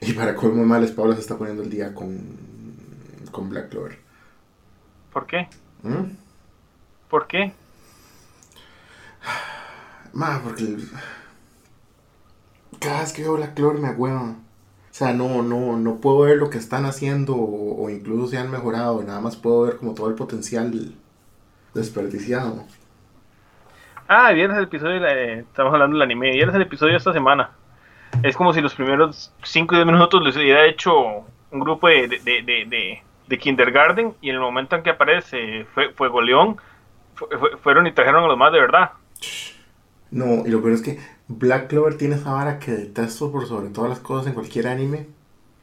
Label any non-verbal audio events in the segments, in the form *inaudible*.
Y para colmo males, Paula se está poniendo el día con, con Black Clover. ¿Por qué? ¿Mm? ¿Por qué? Ma, porque cada vez que veo Black Clover me agüeva. O sea, no, no, no puedo ver lo que están haciendo o, o incluso se han mejorado. Nada más puedo ver como todo el potencial desperdiciado. Ah, viernes el episodio, de la- eh, estamos hablando del anime, viernes el episodio de esta semana. Es como si los primeros 5 o 10 minutos los hubiera hecho un grupo de, de, de- de kindergarten y en el momento en que aparece fue, Fuego León, fue- fue- fueron y trajeron a los más de verdad. No, y lo peor es que Black Clover tiene esa vara que detesto por sobre todas las cosas en cualquier anime.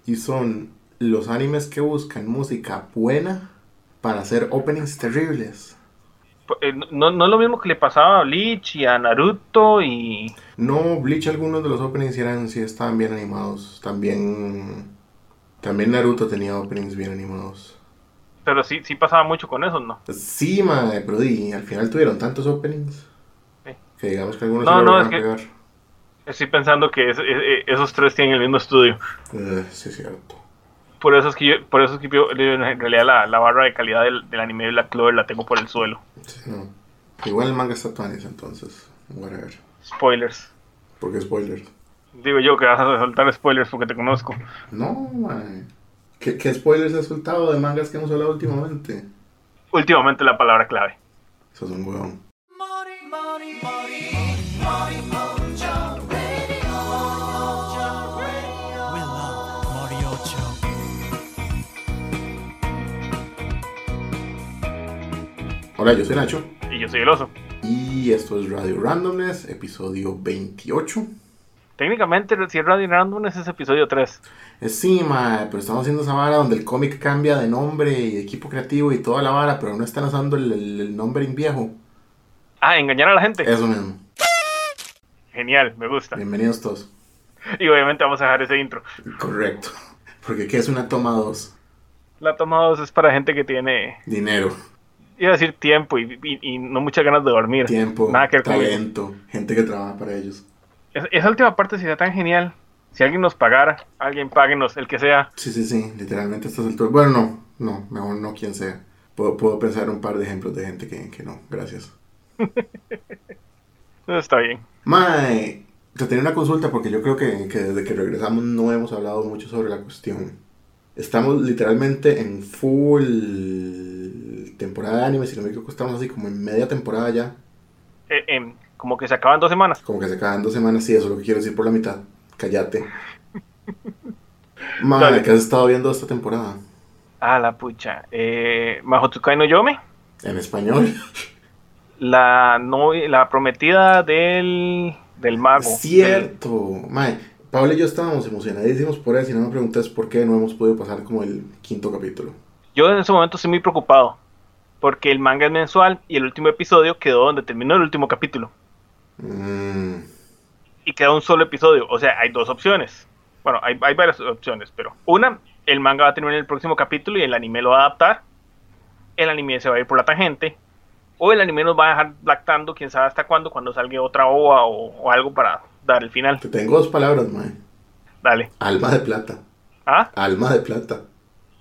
Y son los animes que buscan música buena para hacer openings terribles. Eh, No, no es lo mismo que le pasaba a Bleach y a Naruto y... No, Bleach algunos de los openings eran, sí estaban bien animados. También, también Naruto tenía openings bien animados. Pero sí, sí pasaba mucho con eso, ¿no? Sí, madre, pero di, al final tuvieron tantos openings. Sí. Que digamos que algunos No, se no, es que- pegar. Estoy pensando que es- es- esos tres tienen el mismo estudio. Eh, sí, es cierto. Por eso es que yo, por eso es que yo, en realidad la, la barra de calidad del, del anime de Black Clover la tengo por el suelo. Sí, no. Igual el manga está tuanis, entonces. Whatever. Spoilers. Porque spoilers. Digo yo que vas a soltar spoilers porque te conozco. No, man. ¿Qué, ¿Qué spoilers has soltado de mangas que hemos hablado últimamente? Últimamente la palabra clave. Eso es un huevón. Hola, yo soy Nacho. Y yo soy el oso. Y esto es Radio Randomness, episodio 28. Técnicamente, si es Radio Random, ese es episodio 3. Es sí, mae, pero estamos haciendo esa vara donde el cómic cambia de nombre y de equipo creativo y toda la vara, pero no están usando el, el, el nombre en viejo. Ah, engañar a la gente. Eso mismo. Genial, me gusta. Bienvenidos todos. Y obviamente vamos a dejar ese intro. Correcto. Porque ¿qué es una toma 2? La toma 2 es para gente que tiene, Dinero, iba a decir tiempo y, y- y no muchas ganas de dormir. tiempo, Nada que ver conmigo. talento, gente que trabaja para ellos. Es- esa última parte sería tan genial. Si alguien nos pagara, alguien páguenos, el que sea. Sí, sí, sí, literalmente estas alturas. Bueno, no, no, mejor no quien sea. Puedo, puedo pensar un par de ejemplos de gente que, que no, gracias. *laughs* Eso está bien. Mae, te tenía una consulta porque yo creo que, que desde que regresamos no hemos hablado mucho sobre la cuestión. Estamos literalmente en full temporada de anime, si no me equivoco, estamos así como en media temporada ya. Eh, em, como que se acaban dos semanas. Como que se acaban dos semanas, sí, eso es lo que quiero decir por la mitad. Cállate. *laughs* Mae, Dale. ¿qué has estado viendo esta temporada? Ah, la pucha. Eh, Mahotsukai no Yome. En español. *laughs* La, novi- la prometida del, del mago. Cierto. Mae, Pablo y yo estábamos emocionadísimos por eso y no me preguntes por qué no hemos podido pasar como el quinto capítulo. Yo en ese momento estoy muy preocupado. Porque el manga es mensual y el último episodio quedó donde terminó el último capítulo. Mm, Y queda un solo episodio. O sea, hay dos opciones. Bueno, hay, hay varias opciones, pero una, el manga va a terminar en el próximo capítulo y el anime lo va a adaptar. El anime se va a ir por la tangente. O el anime nos va a dejar lactando, quién sabe hasta cuándo, cuando salga otra OVA o, o algo para dar el final. te tengo dos palabras, mae. Dale. Alma de plata. ¿Ah? Alma de plata.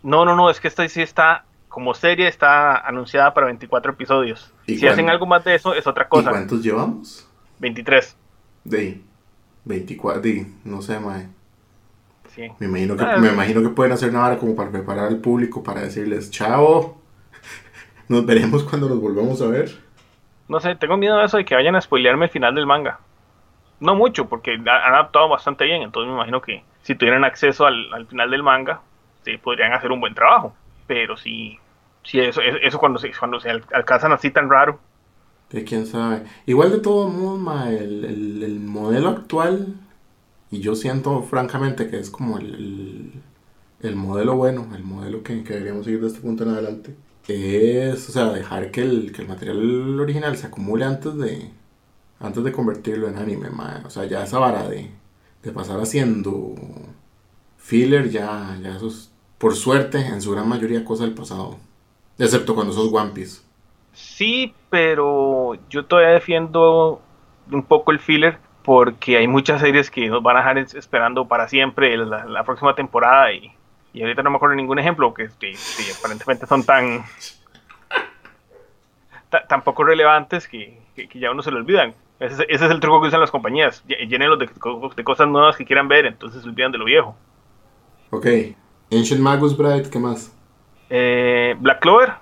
No, no, no, es que esta sí está, como serie, está anunciada para 24 episodios. ¿Y Si hacen algo más de eso, es otra ¿Y cosa. cuántos llevamos? 23. De ahí. 24, de, no sé, mae. Sí. Me imagino, que, Ah. me imagino que pueden hacer una hora como para preparar al público, para decirles, chao, *laughs* nos veremos cuando nos volvamos a ver. No sé, tengo miedo de eso de que vayan a spoilearme el final del manga. No mucho, porque ha- han adaptado bastante bien, entonces me imagino que si tuvieran acceso al, al final del manga, sí, podrían hacer un buen trabajo. Pero si, si eso, es- eso cuando se, cuando se al- alcanzan así tan raro, quién sabe. Igual de todo modo, el, el- el modelo actual, y yo siento francamente que es como el, el, el modelo bueno, el modelo que, que deberíamos seguir de este punto en adelante, es, o sea, dejar que el, que el material original se acumule antes de, antes de convertirlo en anime, mae. O sea, ya esa vara de, de pasar haciendo filler, ya, ya eso es, por suerte, en su gran mayoría cosa del pasado. Excepto cuando sos One Piece. sí, pero yo todavía defiendo un poco el filler porque hay muchas series que nos van a dejar es- esperando para siempre la, la próxima temporada y, y ahorita no me acuerdo ningún ejemplo que, que- que aparentemente son tan ta- tan poco relevantes que, que- que ya uno se lo olvidan. Ese, es- ese es el truco que usan las compañías, llénenlos de, de cosas nuevas que quieran ver, entonces se olvidan de lo viejo. Ok. Ancient Magus Bride, ¿qué más? Eh, Black Clover,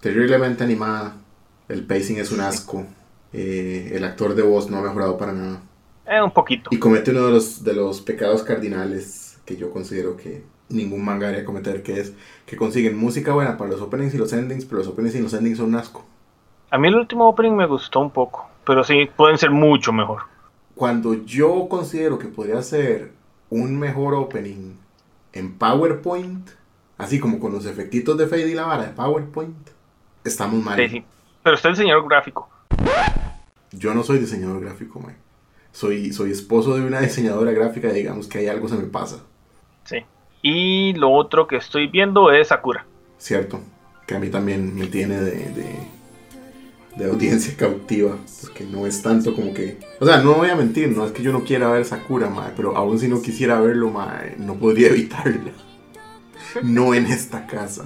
Terriblemente animada. El pacing es un asco. Eh, el actor de voz no ha mejorado para nada. eh, un poquito. Y comete uno de los, de los pecados cardinales que yo considero que ningún manga debería cometer, que es que consiguen música buena para los openings y los endings, pero los openings y los endings son un asco. A mí el último opening me gustó un poco, pero sí, pueden ser mucho mejor. Cuando yo considero que podría ser un mejor opening en PowerPoint, así como con los efectitos de Fade y la vara de PowerPoint, estamos mal. Sí, sí. Pero está el diseñador gráfico. Yo no soy diseñador gráfico, mae. Soy, soy esposo de una *laughs* diseñadora gráfica y digamos que hay algo se me pasa. Sí. Y lo otro que estoy viendo es Sakura. Cierto, que a mí también me tiene de, de, de audiencia *laughs* cautiva, porque no es tanto como que... O sea, no voy a mentir, no es que yo no quiera ver Sakura, mae, pero aún si no quisiera verlo, mae, no podría *laughs* evitarla. No en *laughs* esta casa.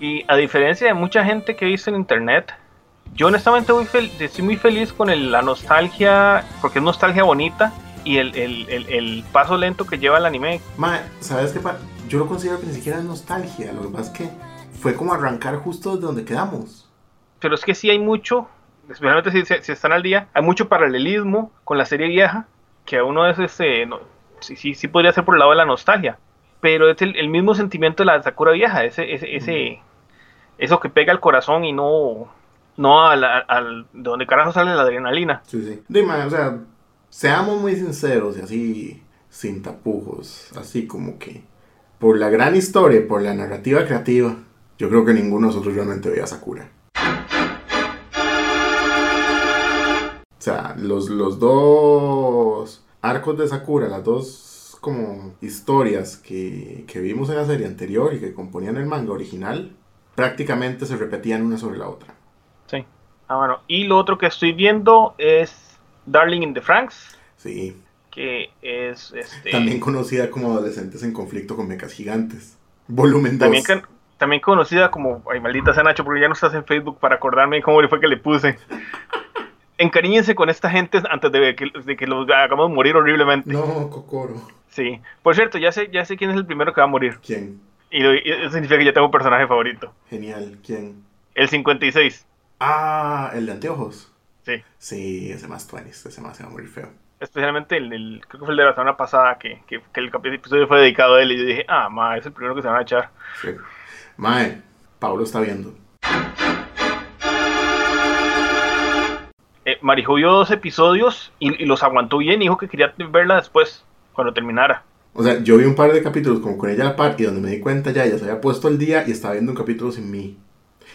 Y a diferencia de mucha gente que he visto en internet, yo honestamente fel- estoy muy feliz con el- la nostalgia, porque es nostalgia bonita, y el, el- el- el paso lento que lleva el anime. ¿sabes qué? pa- Yo lo considero que ni siquiera es nostalgia, lo que pasa es que fue como arrancar justo desde donde quedamos. Pero es que sí hay mucho, especialmente si, si- si están al día, hay mucho paralelismo con la serie vieja, que a uno no- sí, sí, sí podría ser por el lado de la nostalgia. Pero es el, el mismo sentimiento de la Sakura vieja, ese, ese, ese- eso que pega al corazón y no, no al, al- al- de donde carajo sale la adrenalina. Sí, sí. Dime, o sea, seamos muy sinceros y así, sin tapujos, así como que, por la gran historia, por la narrativa creativa, yo creo que ninguno de nosotros realmente veía a Sakura. O sea, los, los dos arcos de Sakura, las dos como historias que, que vimos en la serie anterior y que componían el manga original, prácticamente se repetían una sobre la otra. Sí. Ah, bueno. Y lo otro que estoy viendo es Darling in the Franks, Sí, que es este También conocida como Adolescentes en conflicto con mecas gigantes. Volumen 2. también, can- también conocida como ay maldita sea Nacho, porque ya no estás en Facebook para acordarme cómo le fue que le puse. *laughs* Encariñense con esta gente antes de que, de que los hagamos morir horriblemente. No, Kokoro. Sí. Por cierto, ya sé, ya sé quién es el primero que va a morir. ¿Quién? Y, lo- y eso significa que ya tengo un personaje favorito. Genial. ¿Quién? El 56. Ah, el de anteojos. Sí. Sí, ese más 20. Ese más se va a morir feo. Especialmente el, creo que fue el de la semana pasada que, que, que el episodio fue dedicado a él y yo dije, ah, ma, es el primero que se van a echar. Sí. Mae, Pablo está viendo. Eh, vio dos episodios y, y los aguantó bien y dijo que quería verla después, cuando terminara. O sea, yo vi un par de capítulos como con ella a la par y donde me di cuenta ya, ella se había puesto el día y estaba viendo un capítulo sin mí.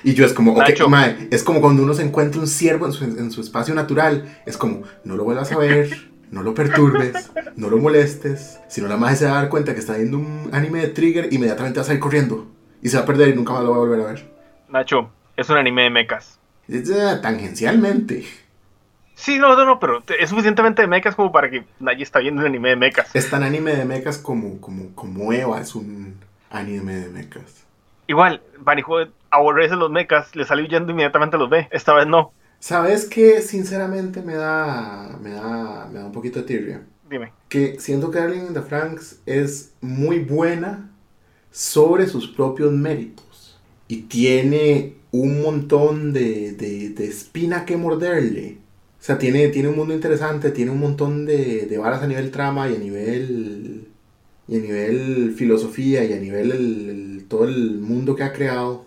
Y yo es como, ok, Nacho. mae, es como cuando uno se encuentra un ciervo en su, en su espacio natural. Es como, no lo vuelvas a ver, no lo perturbes, no lo molestes. Si no, la madre se va a dar cuenta que está viendo un anime de Trigger, inmediatamente va a salir corriendo. Y se va a perder y nunca más lo va a volver a ver. Nacho, es un anime de mechas. Eh, tangencialmente. Sí, no, no, no, pero es suficientemente de mechas como para que nadie está viendo un anime de mechas. Es tan anime de mechas como, como, como Eva es un anime de mechas. Igual, Marijo aborrece los mechas, le sale huyendo inmediatamente los ve. Esta vez no. ¿Sabes qué? Sinceramente me da, me da, me da un poquito de tirria. Dime. Que siento que Darling in the Franks es muy buena sobre sus propios méritos. Y tiene un montón de, de, de espina que morderle. O sea, tiene, tiene un mundo interesante, tiene un montón de, de varas a nivel trama y a nivel, y a nivel filosofía y a nivel el- el- todo el mundo que ha creado.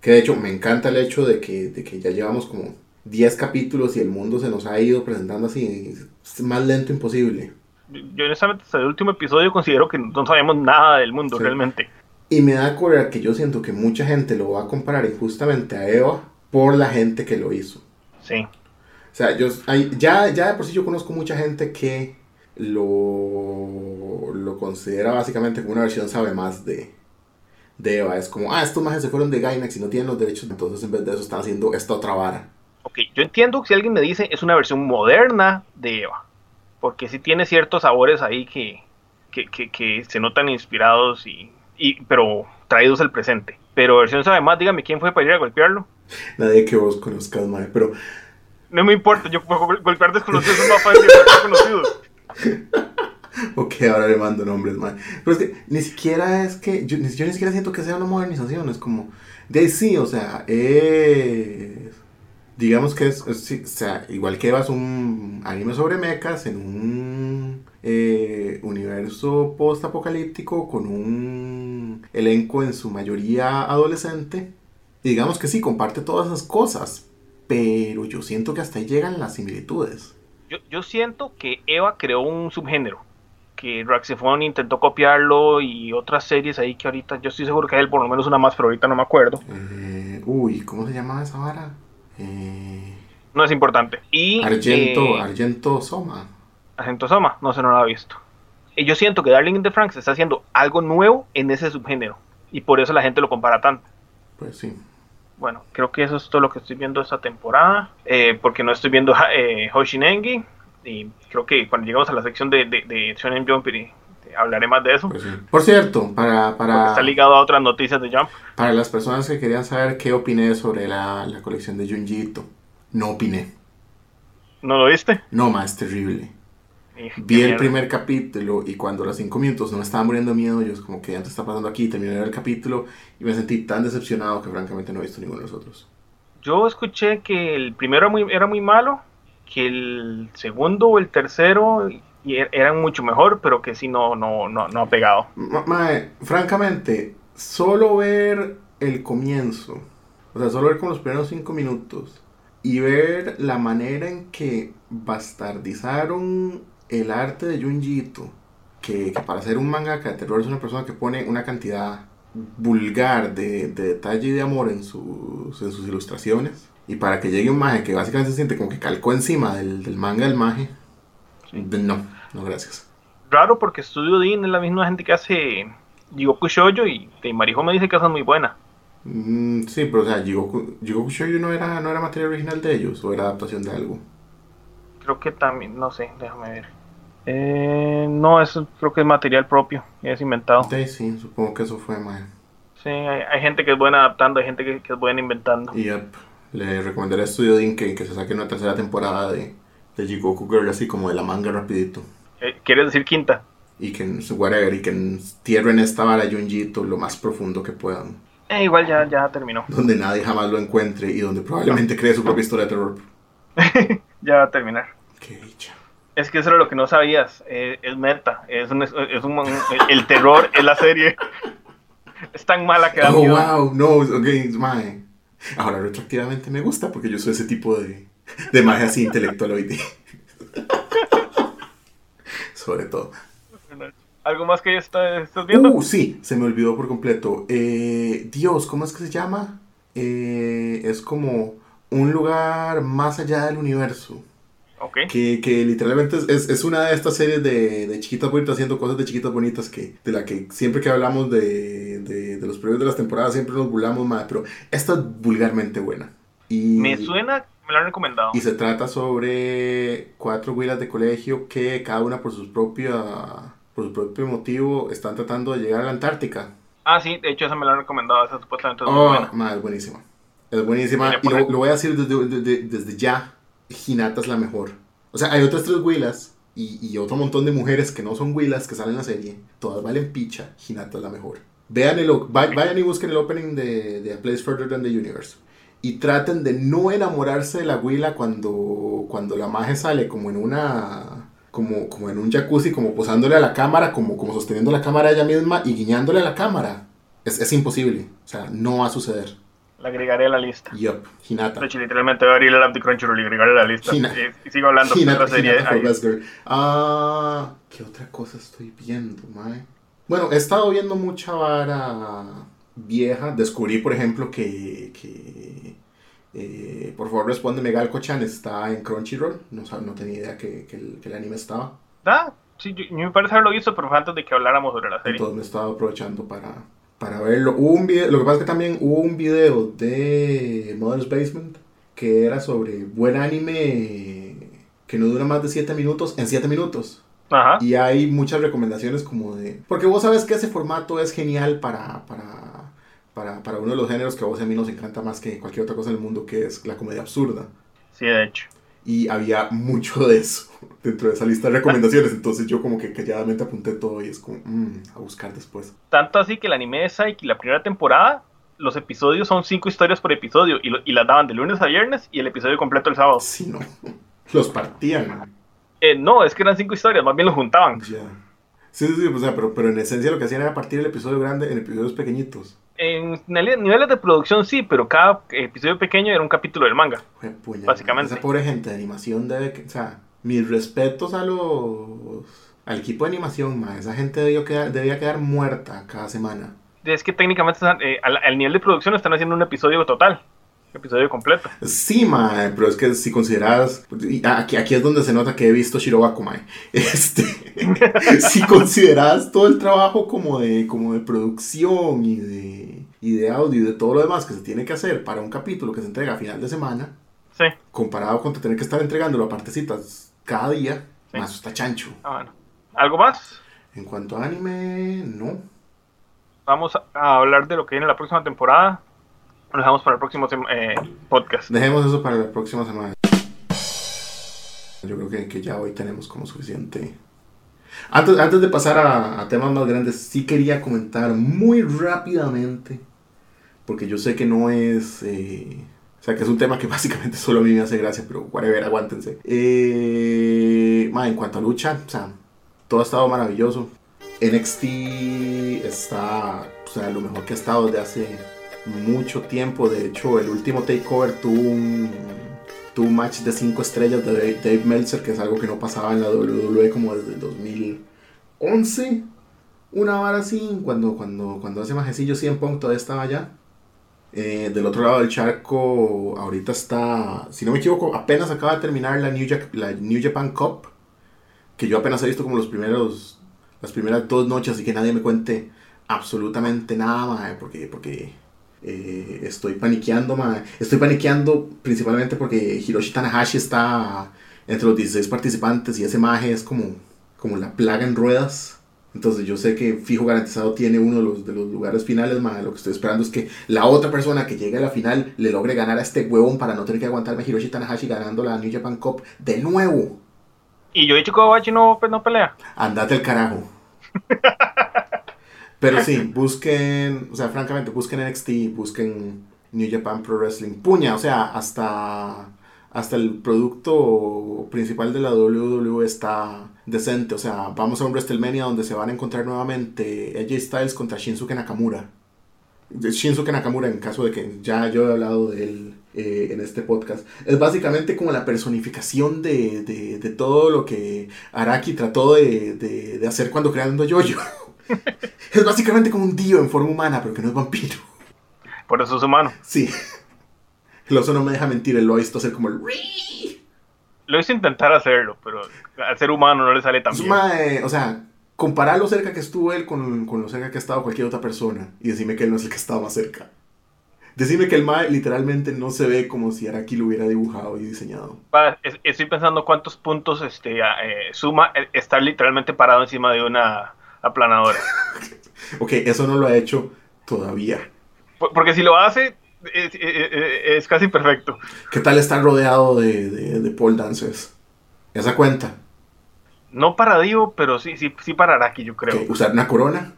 Que de hecho me encanta el hecho de que, de que ya llevamos como 10 capítulos y el mundo se nos ha ido presentando así. Es más lento imposible. Yo honestamente hasta el último episodio considero que no sabemos nada del mundo Sí. realmente. Y me da cólera que yo siento que mucha gente lo va a comparar injustamente a Eva por la gente que lo hizo. Sí. O sea, yo, hay- ya, ya de por sí yo conozco mucha gente que lo, lo considera básicamente como una versión sabe más de, de Eva. Es como, ah, estos majes se fueron de Gainax y no tienen los derechos, entonces en vez de eso están haciendo esta otra vara. Ok, yo entiendo que si alguien me dice es una versión moderna de Eva. porque sí tiene ciertos sabores ahí que, que, que, que se notan inspirados y, y pero traídos al presente. Pero versión sabe más, dígame quién fue para ir a golpearlo. Nadie que vos conozcas, mae. Pero, No me importa, yo golpear desconocidos es más fácil que golpear conocidos. ok, ahora le mando nombres, mae. Pero es que ni siquiera es que. Yo, ni- siquiera siento que sea una modernización. Es como. De sí, o sea, es. Digamos que es. o sea, igual que vas un anime sobre mechas en un. eh, universo post-apocalíptico con un elenco en su mayoría adolescente. Y digamos que sí, comparte todas esas cosas. Pero yo siento que hasta ahí llegan las similitudes. Yo, yo siento que Eva creó un subgénero, que Raxifon intentó copiarlo y otras series ahí que ahorita yo estoy seguro que hay él por lo menos una más, pero ahorita no me acuerdo. Eh, uy, ¿cómo se llamaba esa vara? Eh, No es importante. Y Argento, eh, Argento Soma. Argento Soma, no sé, no lo he visto. Y yo siento que Darling in the Franks está haciendo algo nuevo en ese subgénero. Y por eso la gente lo compara tanto. Pues sí. Bueno, creo que eso es todo lo que estoy viendo esta temporada. eh, porque no estoy viendo eh, Hoshinengi. Y creo que cuando lleguemos a la sección de, de, de Shonen Jump hablaré más de eso. Pues sí. Por cierto, para, para, está ligado a otras noticias de Jump. para las personas que querían saber qué opiné sobre la, la colección de Junjito, no opiné. ¿No lo viste? No, más es terrible. Y- Vi el primer capítulo y cuando a los cinco minutos no me estaba muriendo de miedo, yo es como que antes está pasando aquí, terminé el capítulo y me sentí tan decepcionado que francamente no he visto ninguno de los otros. Yo escuché que el primero era muy, era muy malo, que el segundo o el tercero er- eran mucho mejor, pero que sí no, no, no, no ha pegado. Ma- mae, francamente, solo ver el comienzo, o sea, solo ver como los primeros cinco minutos y ver la manera en que bastardizaron el arte de Junjito, que, que para ser un mangaka de terror es una persona que pone una cantidad vulgar de, de detalle y de amor en sus, en sus ilustraciones. Y para que llegue un maje que básicamente se siente como que calcó encima del, del manga del maje, de- no, no gracias. Raro porque Studio Dean es la misma gente que hace Jigoku Shoujo y de Marijo me dice que es muy buena. Mm, sí, pero o sea, Jigoku, Jigoku Shoujo no era, no era material original de ellos, o era adaptación de algo. Creo que también, no sé, déjame ver. Eh, no, eso creo que es material propio, es inventado. Sí, sí, supongo que eso fue, mae. Sí, hay, hay gente que es buena adaptando, hay gente que, que es buena inventando. Y yep, le recomendaré a Studio que, que se saque una tercera temporada de, de Jigoku Girl, así como de la manga rapidito. Eh, ¿Quieres decir quinta? Y que, whatever, y que entierren esta vara Junjito lo más profundo que puedan. Eh, igual ya, ya terminó. Donde nadie jamás lo encuentre y donde probablemente cree su propia historia de terror. *laughs* Ya va a terminar. Qué dicha. Es que eso era lo que no sabías. eh, es meta. Es un, es un- el terror es la serie. Es tan mala que da Oh, miedo. wow, no, ok, mae. Ahora retroactivamente me gusta porque yo soy ese tipo de, de magia así intelectualoide. *laughs* Sobre todo. ¿Algo más que está, estás viendo? Uh, sí, se me olvidó por completo. Eh, Dios, ¿cómo es que se llama? Eh, es como un lugar más allá del universo. ok. Que, que literalmente es, es, es una de estas series de, de chiquitas bonitas haciendo cosas de chiquitas bonitas que de la que siempre que hablamos de, de, de los previos de las temporadas siempre nos burlamos más, pero esta es vulgarmente buena. Y, Me suena, me lo han recomendado. Y se trata sobre cuatro güilas de colegio que cada una por sus propias por su propio motivo están tratando de llegar a la Antártica. Ah, sí, de hecho esa me lo han recomendado. Esa supuestamente es muy Oh, buena. ma, es buenísima. Es buenísima. Y lo, lo voy a decir desde, desde, desde ya. Hinata es la mejor. O sea, hay otras tres huilas y, y otro montón de mujeres que no son huilas que salen en la serie. Todas valen picha. Hinata es la mejor. Vean el, vayan y busquen el opening de, de A Place Further Than the Universe. Y traten de no enamorarse de la huila cuando, cuando la maje sale como en una... Como, como en un jacuzzi, como posándole a la cámara, como, como sosteniendo la cámara ella misma y guiñándole a la cámara. Es, es imposible. O sea, no va a suceder. La agregaré a la lista. Yup, Hinata. De hecho, literalmente voy a abrir el app de Crunchyroll y agregaré a la lista. Hina- Y, y sigo hablando de Hinata, la serie. Hinata. Ah, ¿qué otra cosa estoy viendo, mae? Bueno, he estado viendo mucha vara vieja. Descubrí, por ejemplo, que, que eh, por favor respóndeme, Galco-chan está en Crunchyroll. No, no tenía idea que, que el, que el anime estaba. Ah, sí, yo me parece haberlo visto, pero fue antes de que habláramos sobre la serie. Entonces me estaba aprovechando para, para verlo. Hubo un video, lo que pasa es que también hubo un video de Mother's Basement que era sobre buen anime que no dura más de 7 minutos en 7 minutos. Ajá. Y hay muchas recomendaciones como de... Porque vos sabes que ese formato es genial para, para, para, para uno de los géneros que a vos y a mí nos encanta más que cualquier otra cosa en el mundo, que es la comedia absurda. Sí, de hecho. Y había mucho de eso *laughs* dentro de esa lista de recomendaciones. Entonces yo como que calladamente apunté todo y es como, mm, a buscar después. Tanto así que el anime de Psyche, la primera temporada, los episodios son cinco historias por episodio y, lo- y las daban de lunes a viernes y el episodio completo el sábado. Si no, *laughs* los partían. Eh, no, es que eran cinco historias, más bien los juntaban. Ya. Sí, sí, sí, o sea, pero, pero en esencia lo que hacían era partir el episodio grande en episodios pequeñitos. En nivel- niveles de producción sí, pero cada episodio pequeño era un capítulo del manga. Puña, Básicamente. Esa pobre gente de animación debe que, o sea, mis respetos a los al equipo de animación, ma, esa gente debió quedar, debía quedar muerta cada semana. Es que técnicamente eh, al, al nivel de producción están haciendo un episodio total, episodio completo. Sí, ma, pero es que si consideras aquí, aquí es donde se nota que he visto Shirobako, ma. *laughs* Este, *laughs* si consideras todo el trabajo como de como de producción y de y de audio y de todo lo demás que se tiene que hacer para un capítulo que se entrega a final de semana, Sí. comparado con tener que estar entregándolo a partecitas cada día, Sí. más está chancho. Ah, bueno. ¿Algo más? En cuanto a anime, no. Vamos a- a hablar de lo que viene la próxima temporada. Lo dejamos para el próximo eh, podcast. Dejemos eso para la próxima semana. Yo creo que, que ya hoy tenemos como suficiente. Antes, antes de pasar a, a temas más grandes, sí quería comentar muy rápidamente, porque yo sé que no es... eh, o sea, que es un tema que *laughs* básicamente solo a mí me hace gracia, pero whatever, aguántense. Eh, en cuanto a lucha, o sea, todo ha estado maravilloso. NXT está, o sea, lo mejor que ha estado desde hace mucho tiempo. De hecho, el último takeover tuvo un, tuvo un match de 5 estrellas de Dave, Meltzer, que es algo que no pasaba en la WWE como desde el 2011. Una hora así, cuando, cuando, cuando hace majecillo 100 Punk todavía estaba allá. Eh, del otro lado del charco, ahorita está, si no me equivoco, apenas acaba de terminar la New, Jack- la New Japan Cup. Que yo apenas he visto como los primeros, las primeras dos noches, así que nadie me cuente absolutamente nada, mae, porque, porque eh, estoy paniqueando, mae. Estoy paniqueando principalmente porque Hiroshi Tanahashi está entre los 16 participantes y ese maje es como, como la plaga en ruedas. Entonces yo sé que fijo garantizado tiene uno de los, de los lugares finales, mae. Lo que estoy esperando es que la otra persona que llegue a la final le logre ganar a este huevón para no tener que aguantarme a Hiroshi Tanahashi ganando la New Japan Cup de nuevo. Y yo he dicho que Kobayashi no, pues, no pelea. Andate el carajo. *laughs* Pero sí, busquen, o sea, francamente, busquen NXT, busquen New Japan Pro Wrestling. Puña, o sea, hasta, hasta el producto principal de la WWE está decente. O sea, vamos a un WrestleMania donde se van a encontrar nuevamente AJ Styles contra Shinsuke Nakamura. Shinsuke Nakamura, en caso de que ya yo he hablado de él eh, en este podcast, es básicamente como la personificación de, de, de todo lo que Araki trató de, de, de hacer cuando creando Yoyo. Es básicamente como un dio en forma humana, pero que no es vampiro. Por eso es humano. Sí. El oso no me deja mentir, él lo ha visto hacer como el... Lo hizo intentar hacerlo, pero al ser humano no le sale tan bien. mae, o sea, comparar lo cerca que estuvo él con, con lo cerca que ha estado cualquier otra persona y decirme que él no es el que estaba más cerca. Decirme que el Mae literalmente no se ve como si Araki lo hubiera dibujado y diseñado. Es- Estoy pensando cuántos puntos este, eh, suma el estar literalmente parado encima de una aplanadora. *laughs* Ok, eso no lo ha hecho todavía. Por- Porque si lo hace, es, es- es casi perfecto. ¿Qué tal estar rodeado de, de, de pole dancers? Esa cuenta. No para Dio, pero sí, sí, sí para Araki, yo creo. Usar una corona.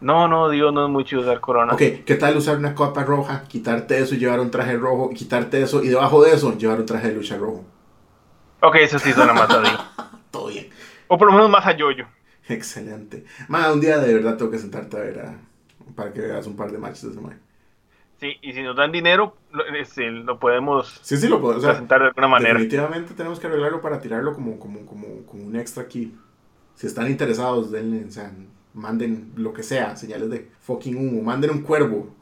No, no, Dio no es mucho usar corona. Ok, ¿qué tal usar una copa roja, quitarte eso y llevar un traje rojo, quitarte eso y debajo de eso llevar un traje de lucha rojo? Ok, eso sí suena más a Dio. *laughs* Todo bien. O por lo menos más a Yoyo. *laughs* Excelente. Ma, un día de verdad tengo que sentarte a ver a- para que veas un par de matches de ese mae. Sí, y si nos dan dinero, lo, este, lo podemos Sí, sí, lo. O sea, presentar de alguna manera. definitivamente tenemos que arreglarlo para tirarlo como, como, como, como un extra aquí. Si están interesados, denle, o sea, manden lo que sea, señales de fucking humo, manden un cuervo.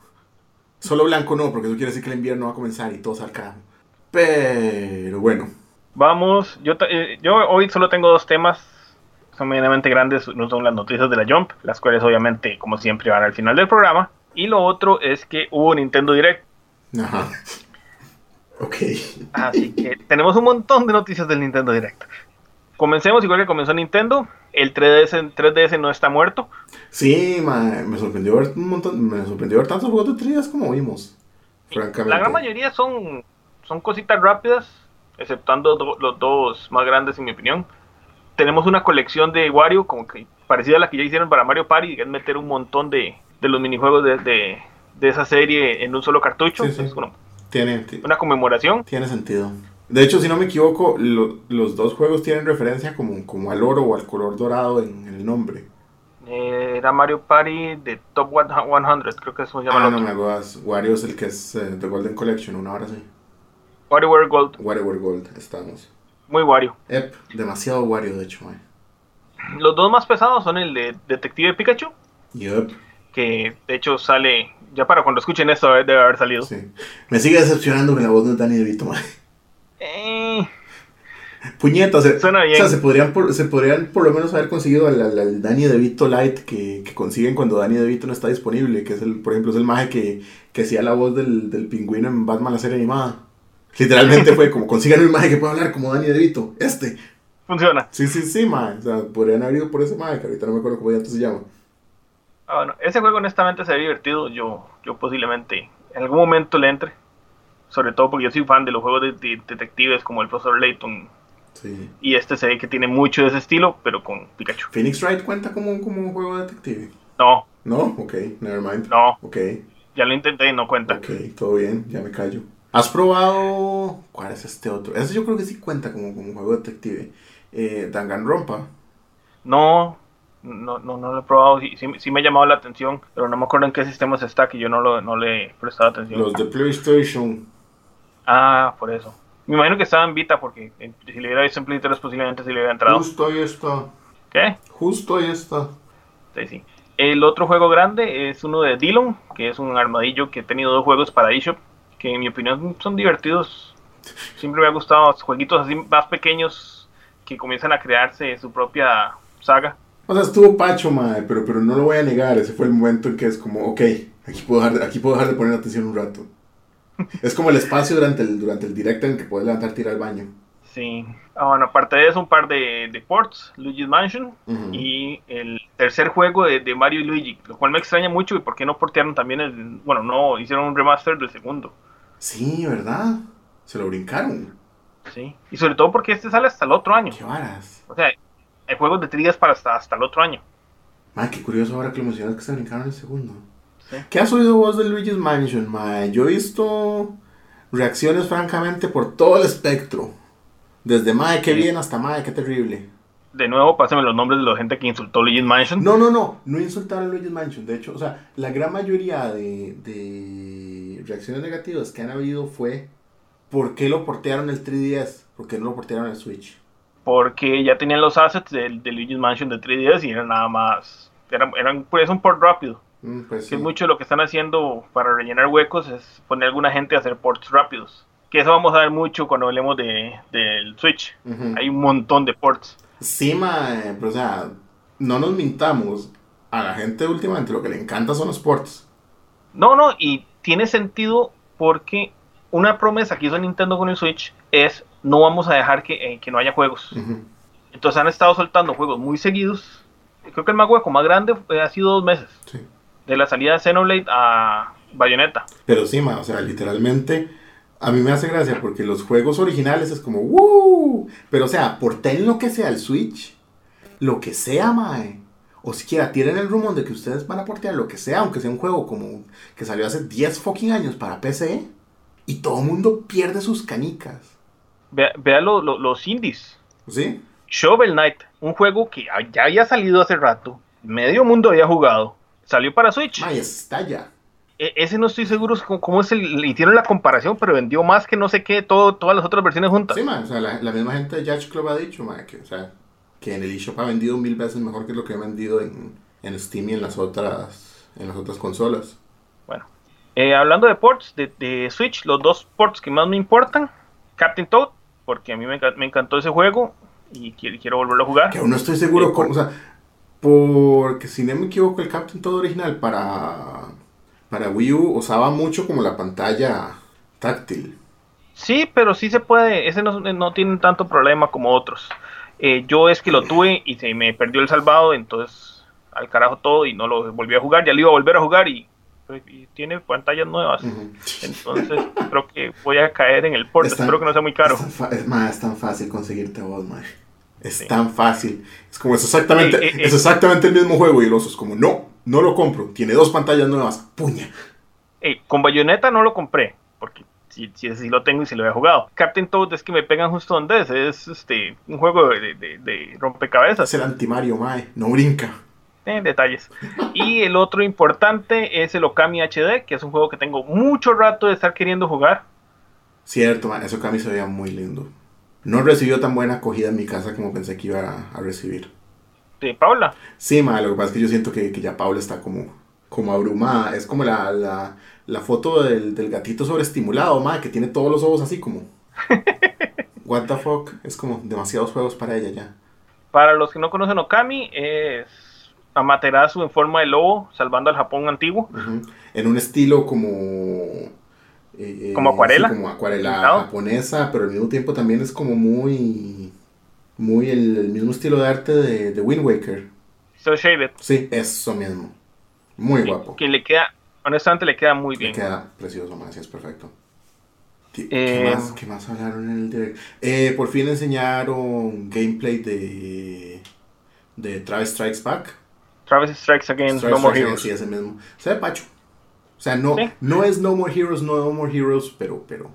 Solo blanco no, porque eso quiere decir que el invierno va a comenzar y todo al carajo. Pero bueno, Vamos, yo, eh, yo hoy solo tengo dos temas, son medianamente grandes, no son las noticias de la Jump, las cuales obviamente, como siempre, van al final del programa. Y lo otro es que hubo Nintendo Direct. ajá. *laughs* Ok. Así que tenemos un montón de noticias del Nintendo Direct. Comencemos igual que comenzó Nintendo. El 3DS, 3DS no está muerto. Sí, mae, me sorprendió ver un montón, me sorprendió ver tantos juegos de 3DS como vimos. Francamente. La gran mayoría son, son cositas rápidas, exceptuando do- los dos más grandes en mi opinión. Tenemos una colección de Wario como que parecida a la que ya hicieron para Mario Party, que es meter un montón de, de los minijuegos de, de, de esa serie en un solo cartucho. Sí, sí. Tiene, ti- una conmemoración. tiene sentido. De hecho, si no me equivoco, lo- los dos juegos tienen referencia como, como al oro o al color dorado en, en el nombre. Eh, era Mario Party de Top 100, creo que eso se llama Ah, el no me acuerdas. Wario es el que es eh, The Golden Collection, una hora sí. WarioWare Gold, WarioWare Gold, estamos. Muy Wario. Ep, demasiado Wario, de hecho, mae. Los dos más pesados son el de Detective Pikachu, Yup, que de hecho sale, ya para cuando escuchen esto debe haber salido. sí. Me sigue decepcionando que la voz es Danny DeVito, mae. Eh, Puñetas, se, Suena bien. O sea, se podrían, por, se podrían por lo menos haber conseguido al, al, al Danny DeVito Light que, que consiguen cuando Danny DeVito no está disponible, que es el, por ejemplo, es el maje que, que hacía la voz del, del pingüino en Batman la serie animada. Literalmente fue como, consigan un maje que pueda hablar como Danny DeVito, este. funciona. Sí, sí, sí, maje. O sea, podrían haber ido por ese maje, que ahorita no me acuerdo cómo ya se llama. Ah, bueno, ese juego honestamente se ve divertido. Yo, yo posiblemente en algún momento le entre. Sobre todo porque yo soy fan de los juegos de, de detectives como el Profesor Layton. Sí. Y este se ve que tiene mucho de ese estilo, pero con Pikachu. Phoenix Wright cuenta como, un- como un juego de detective. No, No, ok, never mind. no, Ok, ya lo intenté y no cuenta. ok, todo bien, ya me callo. ¿Has probado. ¿Cuál es este otro? Ese yo creo que sí cuenta como, como un juego de detective. Eh, Danganronpa. No, no, no, no lo he probado. Sí, sí, sí me ha llamado la atención, pero no me acuerdo en qué sistemas está que yo no, lo, no le he prestado atención. Los de PlayStation. Ah, por eso. Me imagino que estaba en Vita porque eh, si le hubiera visto en Play 3 posiblemente sí le hubiera entrado. Justo ahí está. ¿Qué? Justo ahí está. Sí, sí. El otro juego grande es uno de Dillon, que es un armadillo que he tenido dos juegos para eShop, que en mi opinión son divertidos. Siempre me ha gustado los jueguitos así más pequeños que comienzan a crearse su propia saga. O sea, estuvo pacho, madre, pero, pero no lo voy a negar. Ese fue el momento en que es como, ok, aquí puedo dejar de, aquí puedo dejar de poner atención un rato. *laughs* Es como el espacio durante el, durante el directo en que puedes levantarte y ir al baño. Sí. Ah, bueno, aparte de eso, un par de, de ports, Luigi's Mansion y el tercer juego de, de Mario y Luigi, lo cual me extraña mucho y por qué no portearon también el, bueno, no hicieron un remaster del segundo. Sí, ¿verdad? Se lo brincaron. Sí. Y sobre todo porque este sale hasta el otro año. Qué varas. O sea, hay juegos de trigas para hasta, hasta el otro año. Madre, qué curioso ahora que lo mencionas que se brincaron el segundo. Sí. ¿Qué has oído vos de Luigi's Mansion, madre? Yo he visto reacciones, francamente, por todo el espectro. Desde madre, qué Sí. bien, hasta madre, qué terrible. De nuevo, pásenme los nombres de la gente que insultó Luigi's Mansion. No, no, no, no insultaron a Luigi's Mansion. De hecho, o sea, la gran mayoría de, de reacciones negativas que han habido fue ¿por qué lo portearon el 3DS? ¿Por qué no lo portearon el Switch? Porque ya tenían los assets de, de Luigi's Mansion de 3DS y eran nada más. Eran, eran pues un port rápido. Mm, pues Que sí. es mucho lo que están haciendo para rellenar huecos, es poner a alguna gente a hacer ports rápidos. Que eso vamos a ver mucho cuando hablemos de, del Switch. Hay un montón de ports. Sí, mae, pero o sea, no nos mintamos. A la gente últimamente lo que le encanta son los ports. No, no, y tiene sentido porque una promesa que hizo Nintendo con el Switch es no vamos a dejar que, eh, que no haya juegos. Entonces han estado soltando juegos muy seguidos. Creo que el más hueco más grande eh, ha sido dos meses. Sí. De la salida de Xenoblade a Bayonetta. Pero sí, ma, o sea, literalmente a mí me hace gracia porque los juegos originales es como ¡Woo! Pero o sea, porten lo que sea el Switch, lo que sea, mae. O siquiera tienen el rumor de que ustedes van a portear lo que sea, aunque sea un juego como que salió hace 10 fucking años para PC, y todo el mundo pierde sus canicas. Vea, vea lo- lo- los indies. ¿Sí? Shovel Knight, un juego que ya había salido hace rato, medio mundo había jugado, salió para Switch. Mae, está ya. E- ese no estoy seguro cómo, es el, le hicieron la comparación, pero vendió más que no sé qué, todo, todas las otras versiones juntas. Sí, mae, o sea, la, la misma gente de Judge Club ha dicho, que, o sea, que en el eShop ha vendido mil veces mejor que lo que ha vendido en, en Steam y en las otras, en las otras consolas. Bueno, eh, hablando de ports de, de Switch, los dos ports que más me importan, Captain Toad, porque a mí me, enca- me encantó ese juego y quiero, quiero volverlo a jugar. Que aún no estoy seguro Eh, cómo, o sea, porque si no me equivoco, el Captain todo original para, para Wii U usaba mucho como la pantalla táctil. Sí, pero sí se puede. Ese no, no tiene tanto problema como otros. Eh, yo es que lo tuve y se me perdió el salvado, entonces al carajo todo y no lo volví a jugar. Ya lo iba a volver a jugar y, y tiene pantallas nuevas. Entonces creo que voy a caer en el port. Es tan- Espero que no sea muy caro. Es tan, fa- es, es tan fácil conseguirte vos, man. Es Sí. tan fácil. Es como, es exactamente, Eh, eh, eh. es exactamente el mismo juego y el oso es como, no, no lo compro. Tiene dos pantallas nuevas. Puña. Con Bayonetta no lo compré, porque sí, sí lo tengo y sí lo he jugado. Captain Toad es que me pegan justo donde es. Es este, un juego de, de- de rompecabezas. Es el antimario, mae. No brinca. Eh, detalles. Y el otro importante es el Okami HD, que es un juego que tengo mucho rato de estar queriendo jugar. Cierto, man. Eso Cami se veía muy lindo. No recibió tan buena acogida en mi casa como pensé que iba a, a recibir. De Paula. Sí, ma, lo que pasa es que yo siento que, que ya Paula está como, como abrumada. Es como la, la, la foto del, del gatito sobreestimulado, ma, que tiene todos los ojos así como. *laughs* What the fuck? Es como demasiados juegos para ella ya. Para los que no conocen Okami, es Amaterasu en forma de lobo, salvando al Japón antiguo. En un estilo como. eh, ¿Como acuarela? sí, como acuarela japonesa, pero al mismo tiempo también es como muy. Muy el, el mismo estilo de arte de, de Wind Waker. So Shaded. Sí, eso mismo. Muy guapo. Que le queda, honestamente, le queda muy Le bien. queda precioso, más, es perfecto. Ti- Eh, ¿Qué, más, qué más hablaron en el direct? Eh, por fin enseñaron gameplay de. de Travis Strikes Back. Travis Strikes Again, Travis No More Strikes Again, Heroes. Sí, ese mismo. Se ve pacho. O sea, no, Sí. no es No More Heroes, no No More Heroes, pero, pero.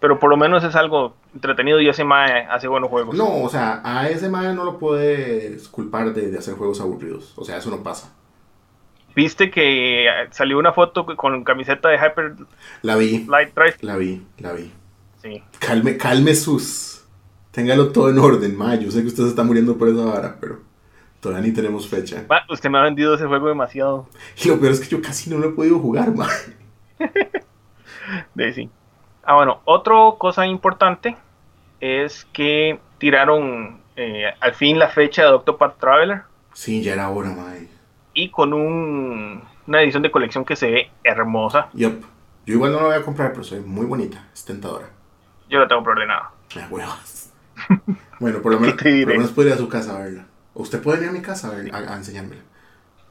Pero por lo menos es algo entretenido y ese mae hace buenos juegos. No, o sea, a ese man no lo puedes culpar de, de hacer juegos aburridos. O sea, eso no pasa. Viste que eh, salió una foto con camiseta de Hyper La vi, Light Drive. la vi, la vi. Sí. Calme, calme sus. Téngalo todo en orden, ma. Yo sé que usted se está muriendo por esa vara, pero todavía ni tenemos fecha. Va, usted me ha vendido ese juego demasiado. Y lo peor es que yo casi no lo he podido jugar, ma. *laughs* De sí. Ah, bueno, otra cosa importante es que tiraron eh, al fin la fecha de Octopath Traveler Sí, ya era hora, ma. Y con un- una edición de colección que se ve hermosa. Yup. Yo igual no la voy a comprar, pero soy muy bonita. Es tentadora. Yo la tengo preordenada. Huevas. *laughs* Bueno, por lo ¿Qué menos, por lo menos puede ir a su casa a verla. O usted puede ir a mi casa a, ver- a- a enseñármela.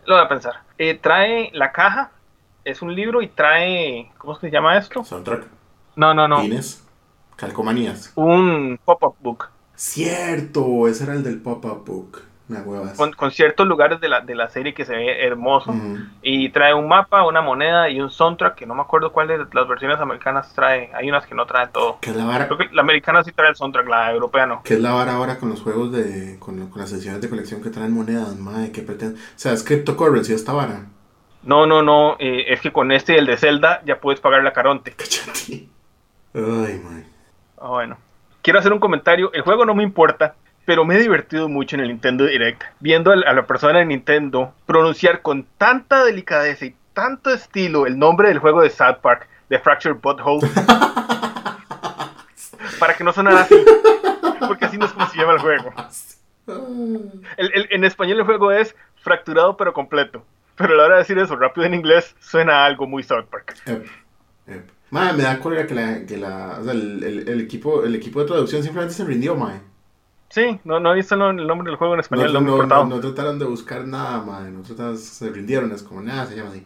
Lo voy a pensar. Eh, trae la caja, es un libro y trae. ¿Cómo es que se llama esto? Soundtrack, No, no, no. pines, calcomanías. Un pop-up book Cierto, ese era el del pop-up book. Con, con ciertos lugares de la, de la serie que se ve hermoso. Y trae un mapa, una moneda y un soundtrack que no me acuerdo cuál de las versiones americanas trae. Hay unas que no traen todo. ¿Qué es la vara? Creo que la americana sí trae el soundtrack, la europea no. ¿Qué es la vara ahora con los juegos de. con, con las sesiones de colección que traen monedas, madre? ¿Qué pretenden? O sea, es cryptocurrency esta vara. No, no, no. eh, es que con este y el de Zelda ya puedes pagar la Caronte. *laughs* Cachate. Ay, madre. Ah, bueno. Quiero hacer un comentario. El juego no me importa, pero me he divertido mucho en el Nintendo Direct. Viendo a la persona de Nintendo pronunciar con tanta delicadeza y tanto estilo el nombre del juego de South Park, de Fractured Butthole. *laughs* para que no sonara así. Porque así no es como se llama el juego. *laughs* El- el- en español el juego es fracturado pero completo. Pero a la hora de decir eso rápido en inglés suena a algo muy South Park. Madre, me da cólera que la. Que la o sea, el, el- el equipo, el equipo de traducción simplemente se rindió, madre. Sí, no, no he visto el nombre del juego en español, no, no, no, no trataron de buscar nada, madre. No trataron, se rindieron, es como nada, se llama así.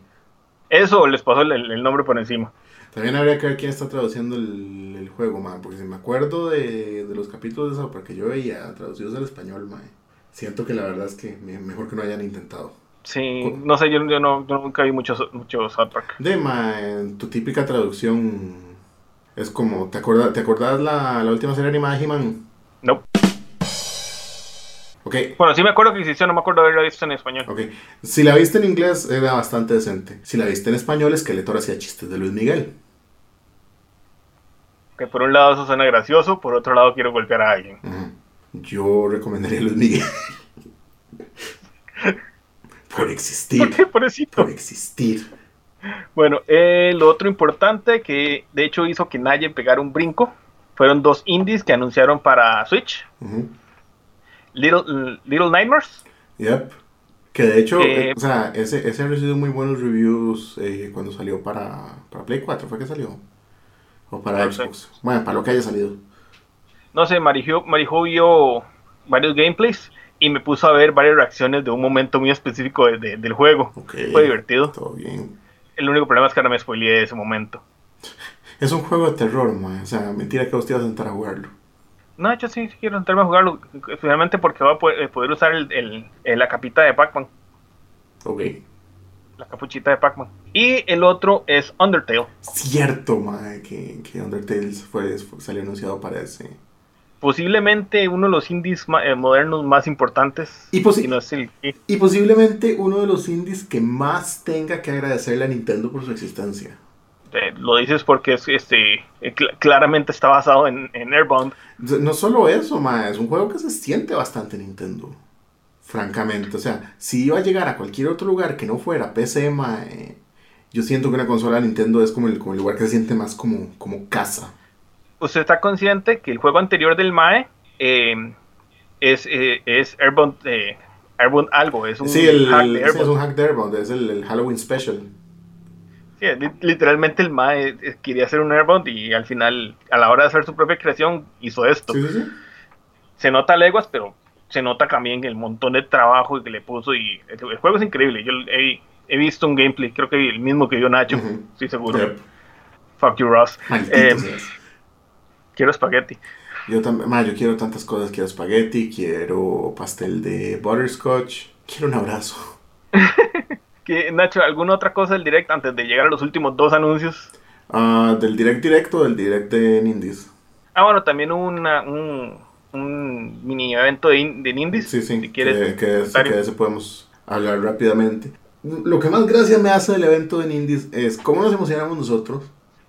Eso les pasó el, el nombre por encima. También habría que ver quién está traduciendo el, el juego, man, porque si me acuerdo de, de los capítulos de eso, porque yo veía traducidos al español, man, siento que la verdad es que me- mejor que no hayan intentado. Sí, no sé, yo, yo no, yo nunca vi muchos mucho South Park. De, man, tu típica traducción es como, ¿te acuerdas, ¿te acordás la, la última serie animada de He-Man? No. Ok, Bueno, sí me acuerdo que existió, no me acuerdo de haberla visto en español. ok. Si la viste en inglés era bastante decente. Si la viste en español, Skeletor hacía chistes de Luis Miguel. Que por un lado eso suena gracioso, por otro lado quiero golpear a alguien. Yo recomendaría a Luis Miguel. *laughs* Por existir. ¿Por qué, pobrecito? Por existir. Bueno, eh, lo otro importante que de hecho hizo que Naye pegara un brinco fueron dos indies que anunciaron para Switch. Ujú. Little, Little Nightmares. Yep. Que de hecho, Eh, eh, o sea, ese, ese ha recibido muy buenos reviews eh, cuando salió para, para Play 4, ¿fue que salió? O para No sé. Xbox. Bueno, para lo que haya salido. No sé, Marijo, Marijo vio varios gameplays y me puso a ver varias reacciones de un momento muy específico de- de- del juego. Ok. Fue divertido. Todo bien. El único problema es que ahora me spoileé de ese momento. *laughs* Es un juego de terror, mae. O sea, mentira que vos te ibas a sentar a jugarlo. No, yo sí quiero entrarme a jugarlo, especialmente porque voy a poder, eh, poder usar el, el- eh, la capita de Pac-Man, Ok. la capuchita de Pac-Man. Y el otro es Undertale. Cierto, mae, que, que Undertale fue, fue- salió anunciado para ese. Posiblemente uno de los indies ma- eh, modernos más importantes. Y posi- si no es el que- Y posiblemente uno de los indies que más tenga que agradecerle a Nintendo por su existencia. Eh, lo dices porque es, este, eh, cl- claramente está basado en, en Airbound. No solo eso, mae, es un juego que se siente bastante Nintendo. Francamente, o sea, si iba a llegar a cualquier otro lugar que no fuera PC, mae, yo siento que una consola de Nintendo es como el, como el lugar que se siente más como, como casa. ¿Usted está consciente que el juego anterior del MAE eh, es, eh, es Airbound, eh, Airbound algo? Es un Sí, el, hack de sí, es Airbound. un hack de Airbound, es el, el Halloween Special. Literalmente el MAE quería hacer un Airbound y al final, a la hora de hacer su propia creación, hizo esto. Sí. Se nota leguas, pero se nota también el montón de trabajo que le puso y el, el juego es increíble. Yo he, he visto un gameplay, creo que el mismo que vio Nacho, Ujú. estoy seguro. Yep. Fuck you, Ross. Eh, quiero espagueti. Yo también, ma, yo quiero tantas cosas, quiero espagueti, quiero pastel de butterscotch, quiero un abrazo. *laughs* ¿Qué, Nacho, ¿alguna otra cosa del direct antes de llegar a los últimos dos anuncios? Ah, del direct directo, del direct de Indies. Ah, bueno, también una, un, un mini evento de, in- de Indies. Sí, sí, Si quieres, que, que, de que ese podemos hablar rápidamente. Lo que más gracia me hace del evento de Indies es cómo nos emocionamos nosotros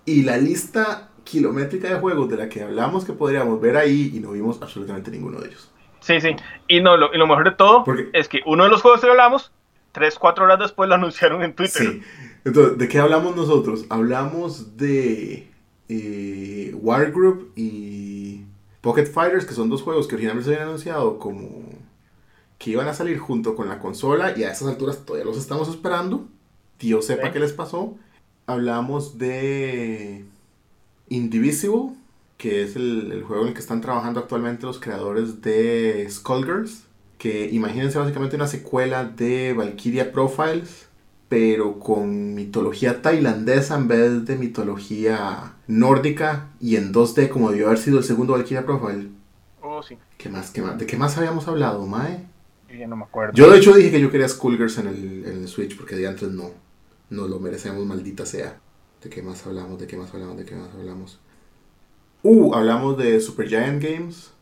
y la lista kilométrica de juegos de la que hablamos que podríamos ver ahí y no vimos absolutamente ninguno de ellos. Sí, sí. Y no, lo, y lo mejor de todo Porque- es que uno de los juegos que hablamos, tres, cuatro horas después lo anunciaron en Twitter. Sí. Entonces, ¿de qué hablamos nosotros? Hablamos de eh, Wargroup y Pocket Fighters, que son dos juegos que originalmente se habían anunciado como que iban a salir junto con la consola y a estas alturas todavía los estamos esperando. Dios sepa Sí. qué les pasó. Hablamos de Indivisible, que es el, el juego en el que están trabajando actualmente los creadores de Skullgirls. Que imagínense básicamente una secuela de Valkyria Profiles, pero con mitología tailandesa en vez de mitología nórdica y en 2D como debió haber sido el segundo Valkyria Profile. Oh, sí. ¿Qué más, qué más? ¿De qué más habíamos hablado, Mae? Yo ya no me acuerdo. Yo de hecho dije que yo quería Skullgirls en el, en el Switch porque de antes no. No lo merecemos, maldita sea. ¿De qué más hablamos? ¿De qué más hablamos? ¿De qué más hablamos? Uh, hablamos de Supergiant Games,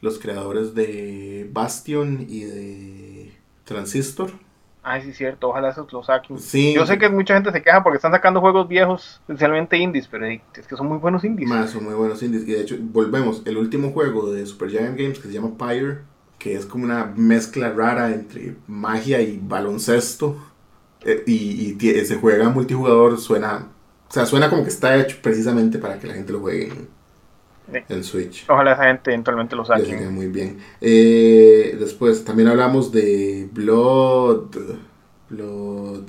los creadores de Bastion y de Transistor. Ay, sí, cierto. Ojalá esos lo saquen. Sí. Yo sé que mucha gente se queja porque están sacando juegos viejos, especialmente indies, pero es que son muy buenos indies. Más, son muy buenos indies. Y de hecho, volvemos. El último juego de Supergiant Games que se llama Pyre, que es como una mezcla rara entre magia y baloncesto. eh, y, y se juega multijugador, suena. O sea, suena como que está hecho precisamente para que la gente lo juegue Sí. en Switch. Ojalá esa gente eventualmente lo saquen. muy bien. Eh, después también hablamos de Blood. Blood.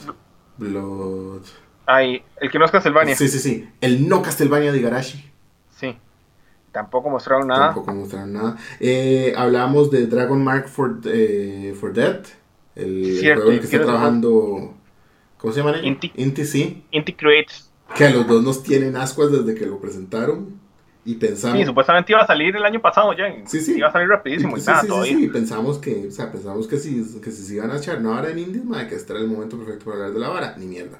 Blood. Ay, el que no es Castlevania. Sí, sí, sí. El no Castlevania de Igarashi. Sí. Tampoco mostraron nada. Tampoco mostraron nada. Eh, hablamos de Dragon Mark for, eh, for Dead. El, el Cierto, juego en el que está trabajando. ¿Cómo se llama? Inti. Inti, sí. Inti Creates. Que a los dos nos tienen ascuas desde que lo presentaron. Y pensamos. Sí, supuestamente iba a salir el año pasado ya. Sí, sí. Iba a salir rapidísimo y Sí, nada sí, sí, todavía. sí, pensamos que, o sea, pensamos que si, que si se iban a echar una vara en Indies, madre, que este era el momento perfecto para hablar de la vara. Ni mierda.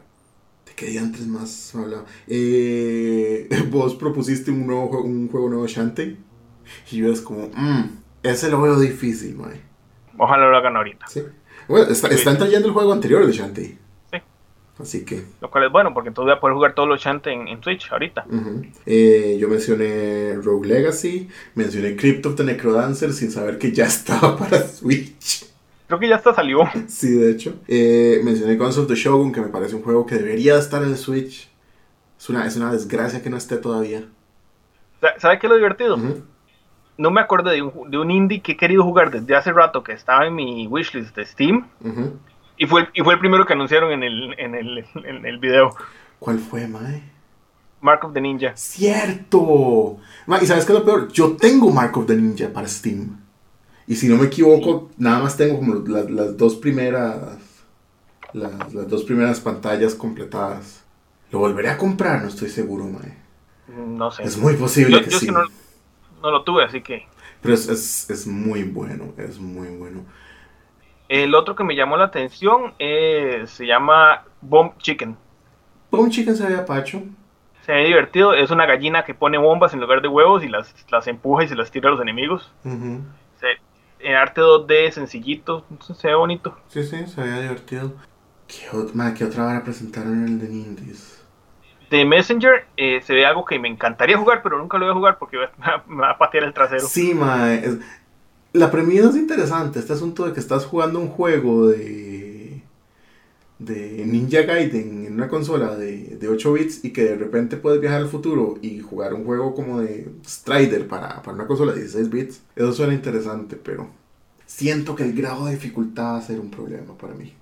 ¿De qué diantres más hablaba? Eh, *laughs* vos propusiste un, nuevo, un juego nuevo Shantae. Y yo es como, mmm, ese lo veo difícil, madre. Ojalá lo hagan ahorita. Sí. Bueno, está- están trayendo el juego anterior de Shantae. Sí. Así que, Lo cual es bueno porque entonces voy a poder jugar todos los Shantae en, en Twitch ahorita. Eh, yo mencioné Rogue Legacy, mencioné Crypt of the Necrodancer sin saber que ya *laughs* estaba para Switch. Creo que ya hasta salió. *laughs* Sí, de hecho. Eh, mencioné Guns of the Shogun, que me parece un juego que debería estar en el Switch. Es una, es una desgracia que no esté todavía. Sa- ¿Sabe qué es lo divertido? No me acuerdo de un, de un indie que he querido jugar desde hace rato que estaba en mi wishlist de Steam. Y fue, el- y fue el primero que anunciaron en el, en el, en el video. ¿Cuál fue, Mae? Mark of the Ninja. ¡Cierto! Ma, ¿Y sabes qué es lo peor? Yo tengo Mark of the Ninja para Steam. Y si no me equivoco, nada más tengo como las, las dos primeras. Las, las dos primeras pantallas completadas. Lo volveré a comprar, no estoy seguro, mae. No sé. Es muy posible yo que yo sí. sí no, no lo tuve, así que. Pero es, es, es muy bueno, es muy bueno. El otro que me llamó la atención eh, se llama Bomb Chicken. Boom Chicken se veía pacho. Se ve divertido. Es una gallina que pone bombas en lugar de huevos y las, las empuja y se las tira a los enemigos. Ujú. Se- en arte 2D, sencillito. Se ve bonito. Sí, sí, se veía divertido. ¿Qué, ot- ma, ¿qué otra vara presentaron en el de Indies? De Messenger eh, se ve algo que me encantaría jugar, pero nunca lo voy a jugar porque me va, *laughs* me va a patear el trasero. Sí, es- La premisa es interesante. Este asunto de que estás jugando un juego de. de Ninja Gaiden en una consola de, de 8 bits y que de repente puedes viajar al futuro y jugar un juego como de Strider para, para una consola de 16 bits. Eso suena interesante, pero. Siento que el grado de dificultad va a ser un problema para mí.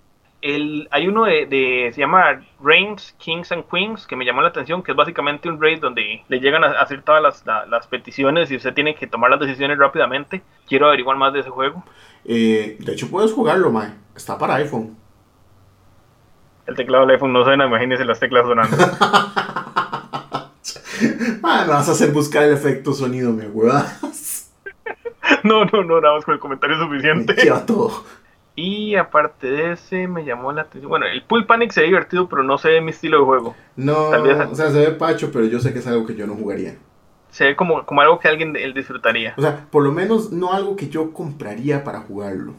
El, hay uno de, de- se llama Reigns, Kings and Queens, que me llamó la atención, que es básicamente un raid donde le llegan a hacer todas las, la- las peticiones y usted tiene que tomar las decisiones rápidamente. Quiero averiguar más de ese juego. Eh, de hecho, puedes jugarlo, mae. Está para iPhone. El teclado del iPhone no suena, imagínese las teclas sonando. *laughs* Ah, me vas a hacer buscar el efecto sonido, mi huevas. *laughs* no, no, no, nada más con el comentario Me suficiente. lleva todo. Y aparte de ese, me llamó la atención. Bueno, el Pool Panic se ve divertido, pero no se ve mi estilo de juego. No, Tal vez- o sea, se ve pacho, pero yo sé que es algo que yo no jugaría. Se ve como, como algo que alguien él disfrutaría. O sea, por lo menos no algo que yo compraría para jugarlo.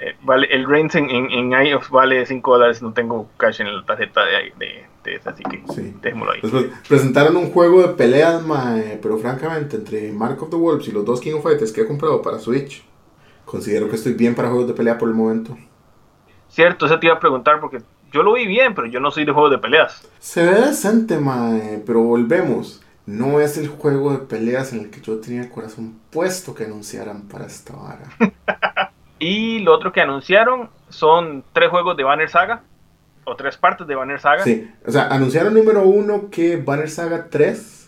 Eh, vale, el Reigns en, en, en iOS vale 5 dólares. No tengo cash en la tarjeta de, de, de esa, así que Sí. dejémoslo ahí. Después presentaron un juego de peleas, mae, pero francamente, entre Mark of the Wolves y los dos King of Fighters que he comprado para Switch, considero que estoy bien para juegos de pelea por el momento. Cierto, eso te iba a preguntar porque yo lo vi bien, pero yo no soy de juegos de peleas. Se ve decente, mae, pero volvemos. No es el juego de peleas en el que yo tenía el corazón puesto que anunciaran para esta vara. *laughs* Y lo otro que anunciaron son tres juegos de Banner Saga, o tres partes de Banner Saga. Sí, o sea, anunciaron número uno que Banner Saga 3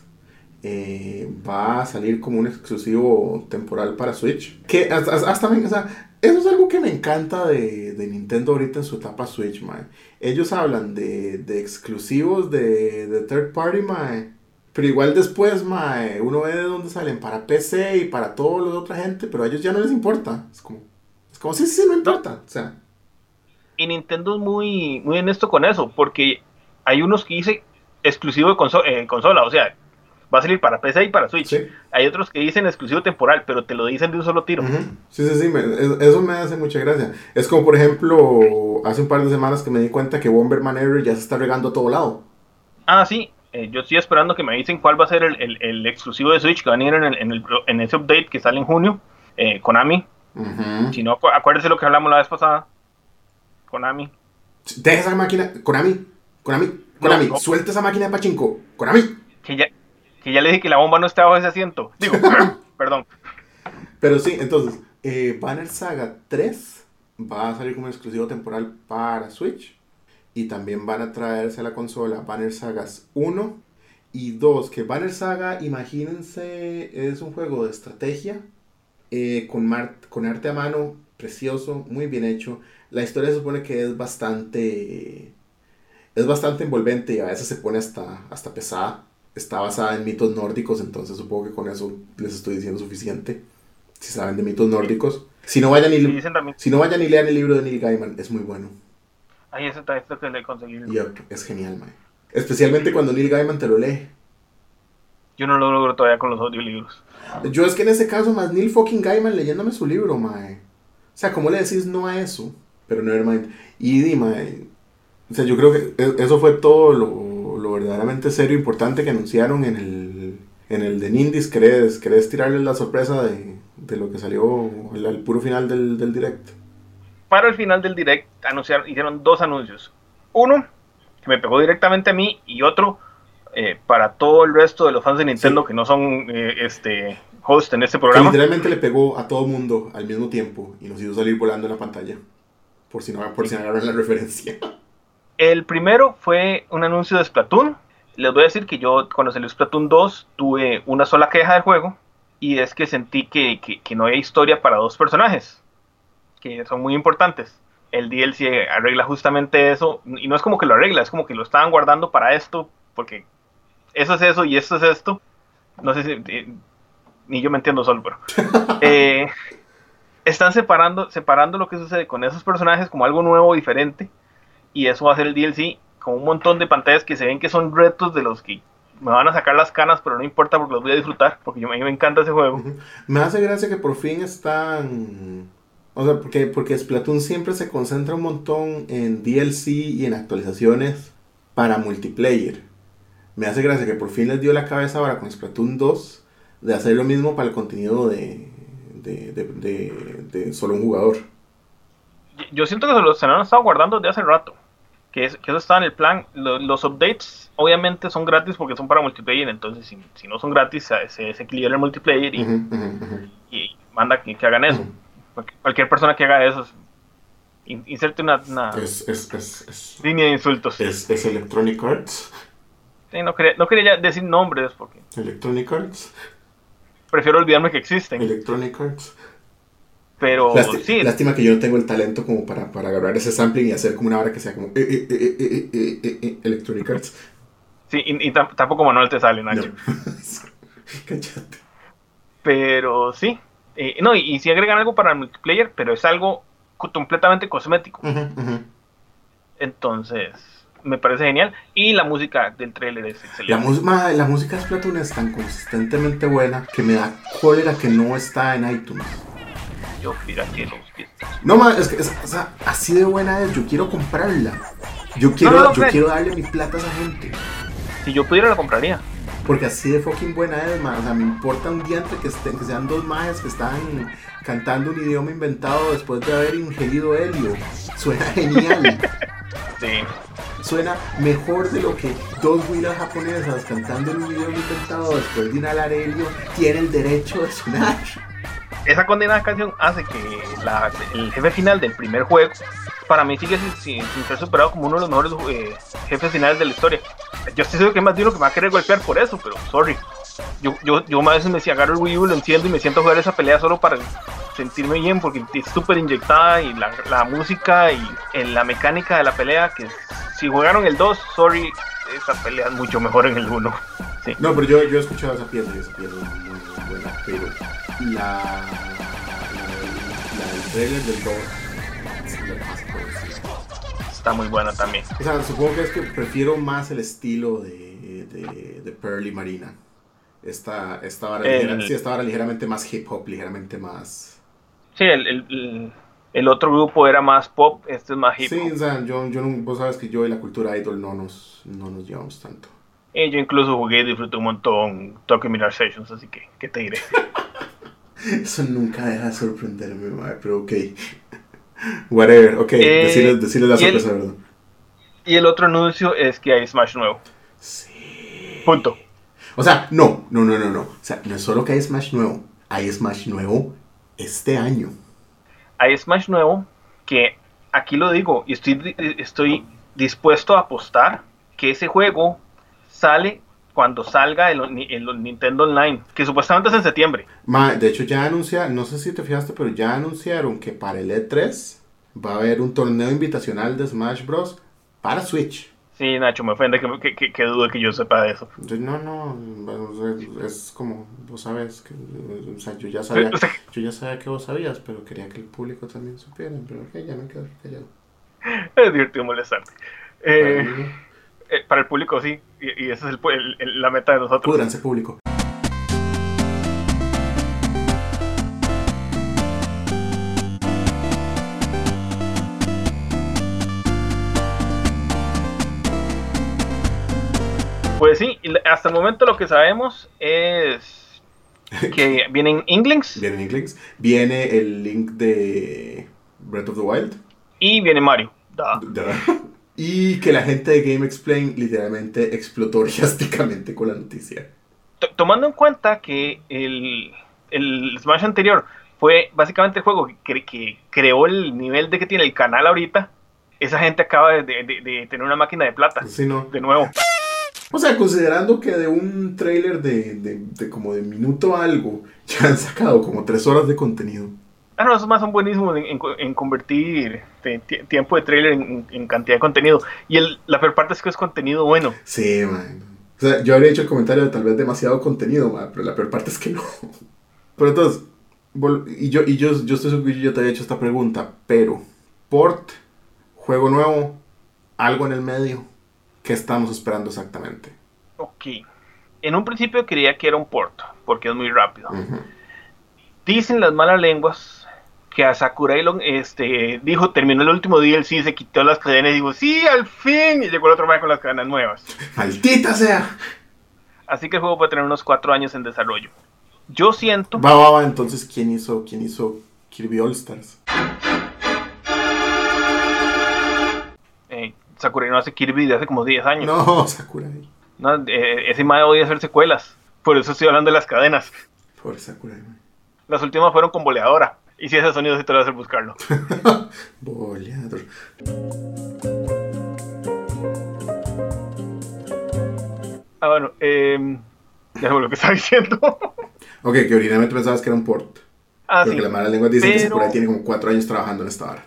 eh, va a salir como un exclusivo temporal para Switch. Que hasta, hasta- o sea, eso es algo que me encanta de, de Nintendo ahorita en su etapa Switch, man. Ellos hablan de, de exclusivos de, de third party, mae. Pero igual después, uno ve de dónde salen para PC y para toda la otra gente, pero a ellos ya no les importa. Es como, es como, sí, sí, no importa. O sea, Y Nintendo es muy, muy honesto con eso, porque hay unos que dicen exclusivo de eh, consola, o sea, va a salir para PC y para Switch. Sí. Hay otros que dicen exclusivo temporal, pero te lo dicen de un solo tiro. Sí, sí, sí, me- eso me hace mucha gracia. Es como, por ejemplo, hace un par de semanas que me di cuenta que Bomberman Error ya se está regando a todo lado. Ah, sí, eh, yo estoy esperando que me dicen cuál va a ser el, el- el exclusivo de Switch que van a ir en, el- en el- en ese update que sale en junio. Eh, Konami, si no, acu- acuérdese lo que hablamos la vez pasada. Konami. Deja esa máquina, Konami, Konami, Konami, no. suelta esa máquina de pachinko, Konami. Que ya, que ya le dije que la bomba no está bajo ese asiento. Digo, *coughs* perdón. Pero sí, entonces, eh, Banner Saga 3 va a salir como exclusivo temporal para Switch. Y también van a traerse a la consola Banner Sagas 1 y 2. Que Banner Saga, imagínense, es un juego de estrategia eh, con, mar- con arte a mano, precioso, muy bien hecho. La historia se supone que es bastante. Es bastante envolvente y a veces se pone hasta, hasta pesada. Está basada en mitos nórdicos, entonces supongo que con eso les estoy diciendo suficiente. Si saben de mitos nórdicos. Si no vayan y, si no vayan y lean el libro de Neil Gaiman, es muy bueno. ahí está esto que le conseguí. Es genial, mae. Especialmente cuando Neil Gaiman te lo lee. Yo no lo logro todavía con los audiolibros. Yo es que en ese caso, más Neil fucking Gaiman leyéndome su libro, mae. O sea, ¿cómo le decís no a eso? Pero nevermind. Y di, mae. O sea, yo creo que e- eso fue todo lo, lo verdaderamente serio e importante que anunciaron en el, en el de Nindies. ¿Querés, querés tirarles la sorpresa de, de lo que salió al, al puro final del, del direct? Para el final del direct anunciaron, hicieron dos anuncios. Uno que me pegó directamente a mí y otro eh, para todo el resto de los fans de Nintendo Sí. que no son eh, este host en este Que programa. literalmente le pegó a todo el mundo al mismo tiempo y nos hizo salir volando en la pantalla. Por si no, por si no agarran la referencia. *laughs* El primero fue un anuncio de Splatoon. Les voy a decir que yo cuando salió Splatoon 2 tuve una sola queja del juego y es que sentí que, que, que no había historia para dos personajes, que son muy importantes. El DLC arregla justamente eso y no es como que lo arregla, es como que lo estaban guardando para esto, porque eso es eso y esto es esto. No sé si eh, ni yo me entiendo solo, pero *laughs* eh, están separando, separando lo que sucede con esos personajes como algo nuevo, diferente, y eso va a ser el DLC con un montón de pantallas que se ven que son retos de los que me van a sacar las canas, pero no importa porque los voy a disfrutar, porque yo, a mí me encanta ese juego. Me hace gracia que por fin están... O sea, porque, porque Splatoon siempre se concentra un montón en DLC y en actualizaciones para multiplayer. Me hace gracia que por fin les dio la cabeza ahora con Splatoon 2 de hacer lo mismo para el contenido de, de, de, de- de solo un jugador. Yo siento que se lo, se lo han estado guardando desde hace rato. Que, es- que eso está en el plan. Lo- los updates, obviamente, son gratis porque son para multiplayer. Entonces, si, si no son gratis, se, se desequilibra el multiplayer y, manda que, que hagan eso. Cualquier, cualquier persona que haga eso, es- in- inserte una, una Es, es, es, es, línea de insultos. es, es Electronic Arts. Sí, no, quería, no quería decir nombres porque Electronic Arts. prefiero olvidarme que existen. Electronic Arts. Pero sí. Lástima que yo no tengo el talento como para, para agarrar ese sampling y hacer como una hora que sea como eh eh, eh, eh, eh, Electronic Arts. Sí, y, y tampoco Manuel te sale, Nacho. No. *laughs* Pero sí. no, y, y, si agregan algo para el multiplayer, pero es algo completamente cosmético. Entonces, me parece genial. Y la música del trailer es excelente. La, música la música de Splatoon es tan consistentemente buena que me da cólera que no está en iTunes. Yo pirateé los pies. No, ma, es que es- o sea, así de buena es. Yo quiero comprarla. Yo quiero, no, no, yo Fred. quiero darle mi plata a esa gente. Si yo pudiera, la compraría. Porque así de fucking buena es, ma. O sea, me importa un diante que, estén, que sean dos majes que están cantando un idioma inventado después de haber ingerido helio. Suena *laughs* genial. Sí. Suena mejor de lo que dos huilas japonesas cantando en un idioma inventado después de inhalar helio tiene el derecho de sonar. Esa condenada canción hace que la- el jefe final del primer juego, para mí sigue sin, ser superado como uno de los mejores eh, jefes finales de la historia. Yo estoy seguro que más de que me va a querer golpear por eso, pero sorry. Yo, yo, yo a veces me decía, agarro el Wii U, lo enciendo y me siento a jugar esa pelea solo para sentirme bien, porque es súper inyectada y la, música y en la mecánica de la pelea, que si jugaron el 2, sorry, esa pelea es mucho mejor en el 1. *laughs* Sí. No, pero yo, yo he escuchado esa pieza y esa pieza es muy buena, pero la, la, del trailer del 2 sí la pasa por encima. Está muy buena también. O sea, supongo que es que prefiero más el estilo de, de, de Pearl y Marina. Esta, esta, vara El- ligera- sí, esta vara ligeramente más hip hop, ligeramente más... Sí, el, el, el- el otro grupo era más pop, este es más hip Sí, hop. o sea, yo, yo vos sabes que yo y la cultura idol no nos, no nos llevamos tanto. Y yo incluso jugué y disfruté un montón Tokyo Mirage Sessions, así que, ¿qué te diré? *laughs* Eso nunca deja de sorprenderme, madre, pero ok. *laughs* Whatever, ok, Eh, decirles, decirles la sorpresa, ¿verdad? Y el otro anuncio es que hay Smash nuevo. Sí. Punto. O sea, no, no, no, no, no. O sea, no es solo que hay Smash nuevo, hay Smash nuevo este año. Hay Smash nuevo que aquí lo digo y estoy, estoy dispuesto a apostar que ese juego sale cuando salga el, el Nintendo Online, que supuestamente es en septiembre. Ma, de hecho, ya anunciaron, no sé si te fijaste, pero ya anunciaron que para el E3 va a haber un torneo invitacional de Smash Bros. para Switch. Sí, Nacho, me ofende que, que, que, que dude que yo sepa de eso. No, no, es, como, vos sabes, que, o sea, yo ya sabía, yo ya sabía que vos sabías, pero quería que el público también supiera, pero ok, ya me quedo callado. *laughs* es divertido molestarte. Eh, eh, para el público sí, y, y esa es el el- el- la meta de nosotros. Púdranse público. Pues sí, hasta el momento lo que sabemos es *laughs* que vienen Inklings Viene en inglés. Viene el link de Breath of the Wild. y viene Mario. Da. *laughs* Y que la gente de Game Explain literalmente explotó *laughs* orgiásticamente con la noticia. T- Tomando en cuenta que el, el Smash anterior fue básicamente el juego que, cre- que creó el nivel de que tiene el canal ahorita, esa gente acaba de, de- de- de tener una máquina de plata. Sí, no. De nuevo. O sea, considerando que de un trailer de, de, de como de minuto algo, *laughs* ya han sacado como tres horas de contenido. Ah, no, esos más son buenísimos en, en- en convertir te- tie- tiempo de trailer en, en cantidad de contenido. Y el, la peor parte es que es contenido bueno. Sí, man. O sea, yo habría hecho el comentario de tal vez demasiado contenido, man, pero la peor parte es que no. *laughs* Pero entonces, y yo, y yo, yo estoy seguro que yo te había hecho esta pregunta, pero, port, juego nuevo, algo en el medio, ¿qué estamos esperando exactamente? Ok. En un principio creía que era un port, porque es muy rápido. Dicen las malas lenguas que a Sakurai lo- este, dijo, terminó el último DLC, se quitó las cadenas y dijo, sí, al fin, y llegó el otro man con las cadenas nuevas. ¡Maldita sea! Así que el juego puede tener unos cuatro años en desarrollo. Yo siento, Va, va, va, entonces, ¿quién hizo, quién hizo Kirby All Stars? eh, Sakurai no hace Kirby de hace como 10 años. No, Sakurai. No, eh, ese mae odia hacer secuelas. Por eso estoy hablando de las cadenas. Pobre Sakurai, man. Las últimas fueron con boleadora. Y si ese sonido sí te lo hacer buscarlo. *laughs* Boleador. Ah, bueno, eh, ya lo que estaba diciendo. *laughs* Ok, que originalmente pensabas que era un port. ah, Porque sí. las malas lenguas dicen que Pero- Sakurai tiene como cuatro años trabajando en esta hora.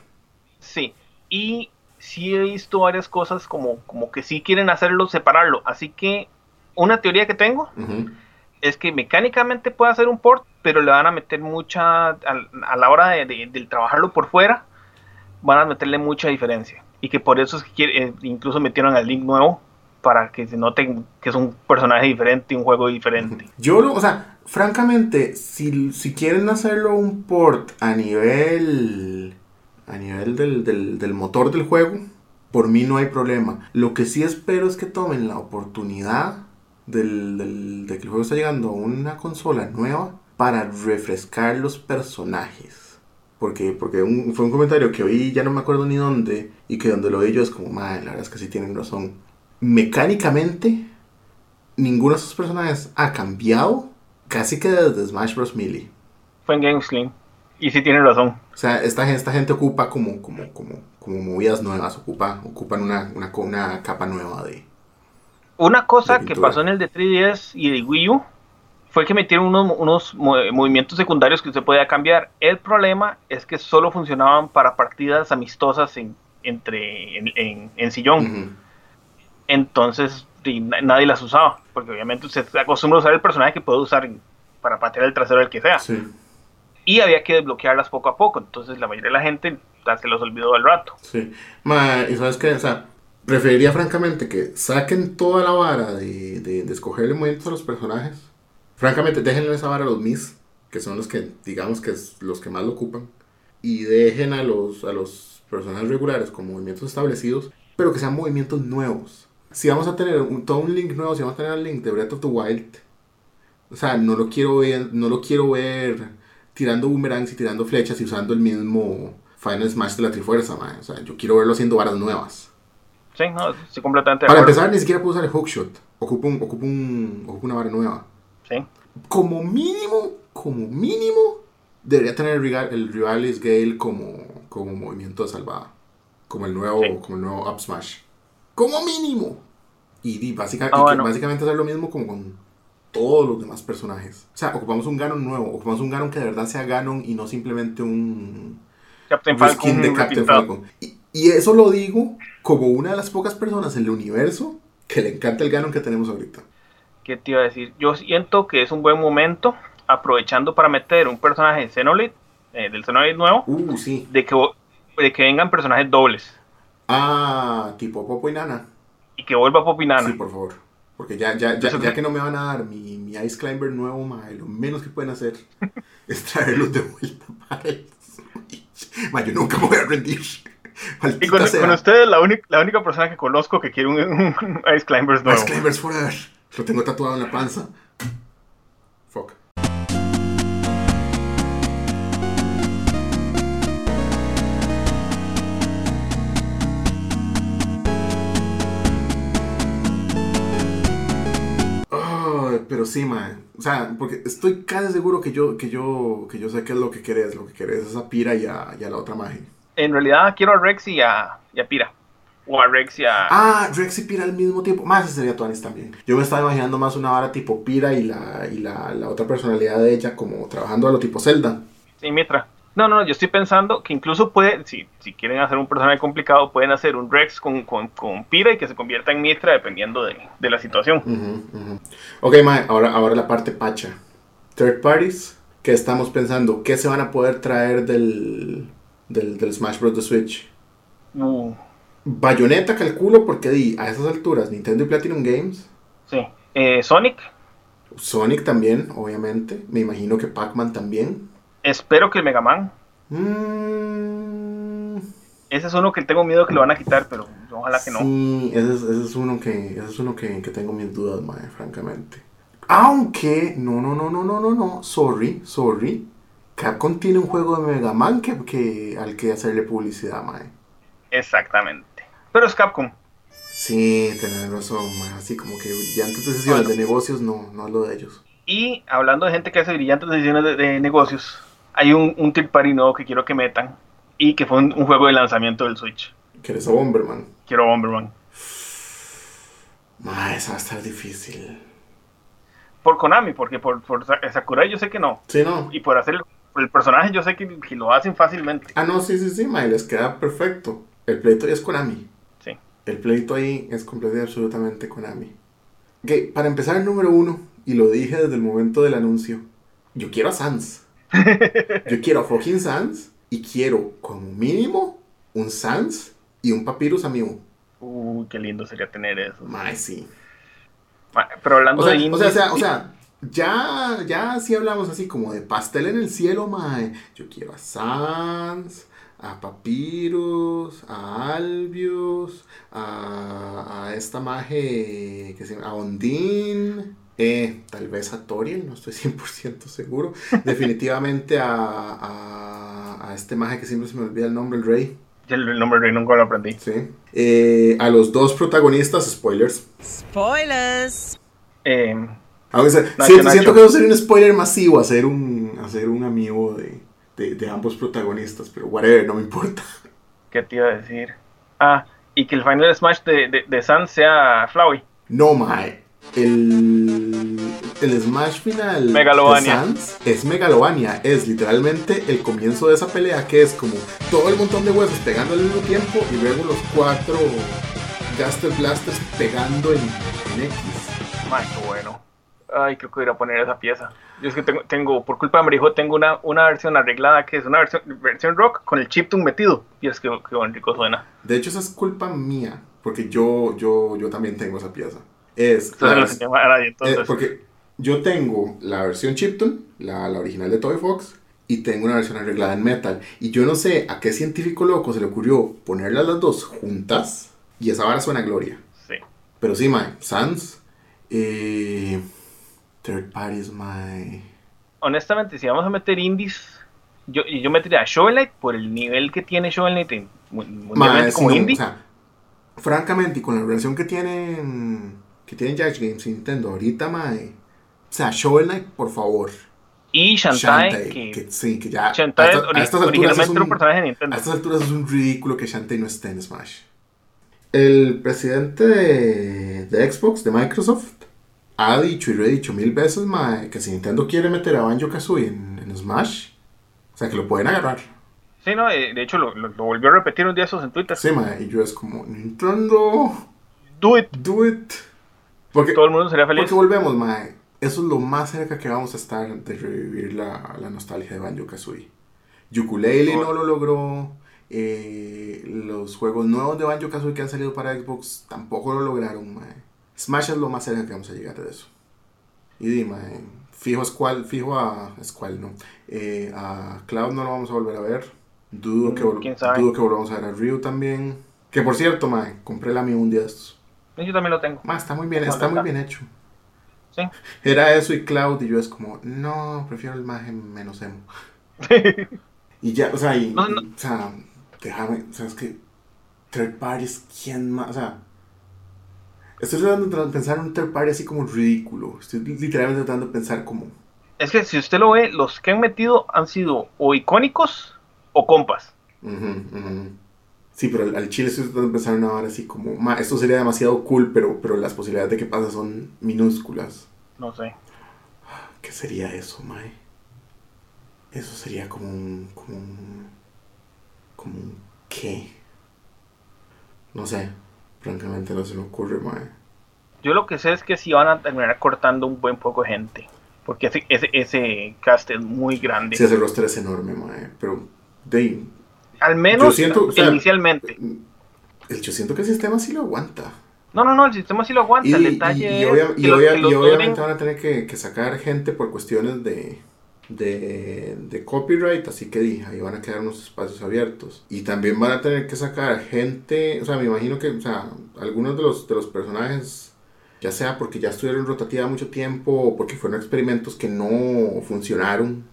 Sí. Y sí he visto varias cosas como, como que sí quieren hacerlo, separarlo. Así que una teoría que tengo Ujú. Es que mecánicamente puede hacer un port, pero le van a meter mucha, a, a la hora de, trabajarlo por fuera, van a meterle mucha diferencia. Y que por eso es que quiere- eh, incluso metieron al Link nuevo, para que se noten que es un personaje diferente, un juego diferente. Yo, o sea, francamente, si, si quieren hacerlo un port a nivel. a nivel del, del, del motor del juego, por mí no hay problema. Lo que sí espero es que tomen la oportunidad del, del- de que el juego está llegando a una consola nueva para refrescar los personajes. Porque, porque un- fue un comentario que oí, ya no me acuerdo ni dónde, y que donde lo oí yo es como, madre, la verdad es que sí tienen razón. Mecánicamente, ninguno de esos personajes ha cambiado casi que desde Smash Bros. Melee. Fue en Gamesclean. Y sí tienen razón. O sea, esta, esta gente ocupa como, como, como, como movidas nuevas, ocupa, ocupan una, una, una capa nueva de... Una cosa que pasó en el de 3DS y de Wii U fue que metieron unos, unos mo- movimientos secundarios que usted podía cambiar. El problema es que solo funcionaban para partidas amistosas en, entre, en, en- en sillón. Ujú. Entonces di, na- nadie las usaba. Porque obviamente usted se acostumbra a usar el personaje que puede usar para patear el trasero del que sea. Sí, Y había que desbloquearlas poco a poco. Entonces la mayoría de la gente se los olvidó al rato. sí. Ma, y sabes qué, o sea, preferiría francamente que saquen toda la vara de, de, de escogerle movimientos a los personajes. Francamente, déjenle esa vara a los Mis, que son los que, digamos que es los que más lo ocupan. Y dejen a los, a los personajes regulares con movimientos establecidos, pero que sean movimientos nuevos. Si vamos a tener un, todo un link nuevo, si vamos a tener el link de Breath of the Wild, o sea, no lo quiero ver, no lo quiero ver tirando boomerangs y tirando flechas y usando el mismo Final Smash de la Trifuerza, man. O sea, yo quiero verlo haciendo varas nuevas. Sí, no, estoy completamente Para empezar, ni siquiera puedo usar el hookshot. Ocupo, un, ocupo, un, ocupo una vara nueva. Sí. Como mínimo, como mínimo, debería tener el, Rival- el Rivalis Gale como, como movimiento de salvada. Como el nuevo, Sí. como el nuevo Up Smash. Como mínimo. Y, y básica- Ah, y que bueno. básicamente hacer lo mismo como con todos los demás personajes. O sea, ocupamos un Ganon nuevo. Ocupamos un Ganon que de verdad sea Ganon y no simplemente un, Captain Falcon skin de Captain. Falcon. Y, y eso lo digo como una de las pocas personas en el universo que le encanta el Ganon que tenemos ahorita. ¿Qué te iba a decir? Yo siento que es un buen momento, aprovechando para meter un personaje de Xenoblade, eh, del Xenoblade nuevo, Uh, sí. de que, de que vengan personajes dobles Ah, tipo Popo y Nana. y que vuelva Popinana. Sí, por favor. Porque ya, ya, ya, ya que- que no me van a dar mi, mi Ice Climber nuevo, mae, lo menos que pueden hacer *laughs* es traerlos de vuelta para el Switch. Mae, yo nunca me voy a rendir. Y con, ustedes, la, única la única persona que conozco que quiere un, un Ice Climbers nuevo. Ice Climbers Forever. Lo tengo tatuado en la panza. Fuck. Pero sí, mae. O sea, porque estoy casi seguro que yo, que yo, que yo sé qué es lo que querés. Lo que querés es a Pira y a, y a la otra magia. En realidad quiero a Rex y a, y a Pira. O a Rex y a. Ah, Rex y Pira al mismo tiempo. Más ese sería Tuanis también. Yo me estaba imaginando más una vara tipo Pira y la, y la, la otra personalidad de ella como trabajando a lo tipo Zelda. Sí, Mitra. No, no, yo estoy pensando que incluso puede, si, si quieren hacer un personaje complicado, pueden hacer un Rex con, con, con Pira y que se convierta en Mitra dependiendo de, de la situación. Ujú, ujú. Ok, Mae, ahora, ahora la parte pacha. Third parties, ¿qué estamos pensando? ¿Qué se van a poder traer del, del, del Smash Bros. de Switch? Uh, Bayonetta calculo porque di, a esas alturas Nintendo y Platinum Games, sí. Eh, Sonic, Sonic también, obviamente, me imagino que Pac-Man también. espero que el Mega Man. Mm, Ese es uno que tengo miedo que lo van a quitar, pero ojalá que no. Sí, ese es, ese es uno que, ese es uno que, que tengo mis dudas, mae, francamente. Aunque, no, no, no, no, no, no, no, sorry, sorry. Capcom tiene un juego de Mega Man que, que, al que hacerle publicidad, mae. Exactamente. Pero es Capcom. Sí, tenés razón, mae. Así como que brillantes decisiones Bueno. de negocios, no, no es lo de ellos. Y hablando de gente que hace brillantes decisiones de, de negocios, hay un, un third party nuevo que quiero que metan. Y que fue un, un juego de lanzamiento del Switch. Que eres Bomberman. Quiero Bomberman. Mae, esa va a estar difícil. Por Konami, porque por, por Sa- Sakurai yo sé que no. Sí, no. Y por hacer el, el personaje yo sé que, que lo hacen fácilmente. Ah, no, sí, sí, sí, mae, les queda perfecto. El pleito ahí es Konami. Sí. El pleito ahí es completo y absolutamente Konami. Ok, para empezar el número uno, y lo dije desde el momento del anuncio, yo quiero a Sans. *laughs* Yo quiero a fucking Sans y quiero como mínimo un Sans y un Papyrus amigo. Uy, qué lindo sería tener eso. Mae, sí. Pero hablando O sea, de o indies, sea, o sea, o sea, ya, ya sí hablamos así como de pastel en el cielo, mae. Yo quiero a Sans, a Papyrus, a Albius, a, a esta maje que se llama, a Ondine, eh, tal vez a Toriel, no estoy *laughs* 100% seguro. Definitivamente a, a, a este maje que siempre se me olvida el nombre, el rey. el, el nombre de nunca lo aprendí. Sí. Eh, a los dos protagonistas, spoilers. Spoilers. Eh, Aunque sea, Nacho, siento, Nacho. siento que va a ser un spoiler masivo hacer un, hacer un amigo de, de, de ambos protagonistas, pero whatever, no me importa. ¿Qué te iba a decir? Ah, y que el Final Smash de, de, de Sans sea Flowey. No, mae. El, el Smash final Megalovania. de Sans es Megalovania. Es literalmente el comienzo de esa pelea que es como todo el montón de huesos pegando al mismo tiempo y luego los cuatro Gaster Blasters pegando en, en X. Ay, qué bueno. Ay, creo que voy a ir a poner esa pieza. Yo es que tengo, tengo por culpa de Marijo, tengo una, una versión arreglada que es una versión, versión rock con el chiptune metido. Y es que, que buen rico suena. De hecho, esa es culpa mía, porque yo, yo, yo también tengo esa pieza. Es Entonces la no Eh, porque yo tengo la versión Chiptune, la, la original de Toy Fox, y tengo una versión arreglada en metal. Y yo no sé a qué científico loco se le ocurrió ponerlas las dos juntas, y esa vara suena a gloria. Sí. Pero sí, mae, Sans, eh, Third Parties, mae. Honestamente, si vamos a meter indies, yo, yo metería a Shovel Knight por el nivel que tiene Shovel Knight en- mu- mundialmente como no, indie. o sea, francamente, y con la relación que tienen, que tienen Judge Games y Nintendo ahorita, mae. O sea, Shovel Knight, por favor. y Shantae, Shantae, que, que, sí, que ya. Shantae a a estas alturas originalmente es un- un personaje de Nintendo. A estas alturas es un ridículo que Shantae no esté en Smash. El presidente de, de Xbox, de Microsoft, ha dicho y lo he dicho mil veces, mae, que si Nintendo quiere meter a Banjo Kazooie en, en Smash, o sea, que lo pueden agarrar. Sí, no, eh, de hecho lo, lo- lo volvió a repetir un día esos en Twitter. Sí, mae, y yo es como, Nintendo, Do it. do it. Porque, Todo el mundo sería feliz. porque volvemos, mae. Eso es lo más cerca que vamos a estar de revivir la, la nostalgia de Banjo Kazooie. Ukulele no lo logró. eh, los juegos nuevos de Banjo Kazooie que han salido para Xbox tampoco lo lograron, mae. Smash es lo más cerca que vamos a llegar de eso. Y di, mae, fijo Squall, fijo a Squall, no. Eh, a Cloud no lo vamos a volver a ver. Dudo que, dudo que volvamos a ver a Ryu también. Que por cierto, mae, compré la mía un día de estos. Yo también lo tengo. Ma, está muy bien, ¿Dónde está muy bien hecho. Sí. Era eso y Cloud y yo es como, no, prefiero el maje menos emo. *laughs* y ya, o sea, y, No, no. y, o sea, déjame, o sea, es que third parties, ¿quién más? O sea, estoy tratando de pensar en un third party así como ridículo. Estoy literalmente tratando de pensar como, Es que si usted lo ve, los que han metido han sido o icónicos o compas. ujú, ujú. Sí, pero al, al chile se está empezando a ver así como, ma, esto sería demasiado cool, pero, pero las posibilidades de que pase son minúsculas. No sé. ¿Qué sería eso, mae? Eso sería como un, como un, como un qué. No sé, francamente no se me ocurre, mae. Yo lo que sé es que sí van a terminar cortando un buen poco de gente. Porque ese, ese, ese cast es muy grande. Sí, ese roster es enorme, mae, pero de Al menos Yo siento, o sea, inicialmente. el, yo siento que el sistema sí lo aguanta. No, no, no, el sistema sí lo aguanta. Y, el detalle y es obvia- que y los- obvia- que y los obviamente van a tener que, que sacar gente por cuestiones de, de, de copyright, así que di, ahí van a quedar unos espacios abiertos. Y también van a tener que sacar gente, o sea, me imagino que, o sea, algunos de los, de los personajes, ya sea porque ya estuvieron rotativa mucho tiempo o porque fueron experimentos que no funcionaron.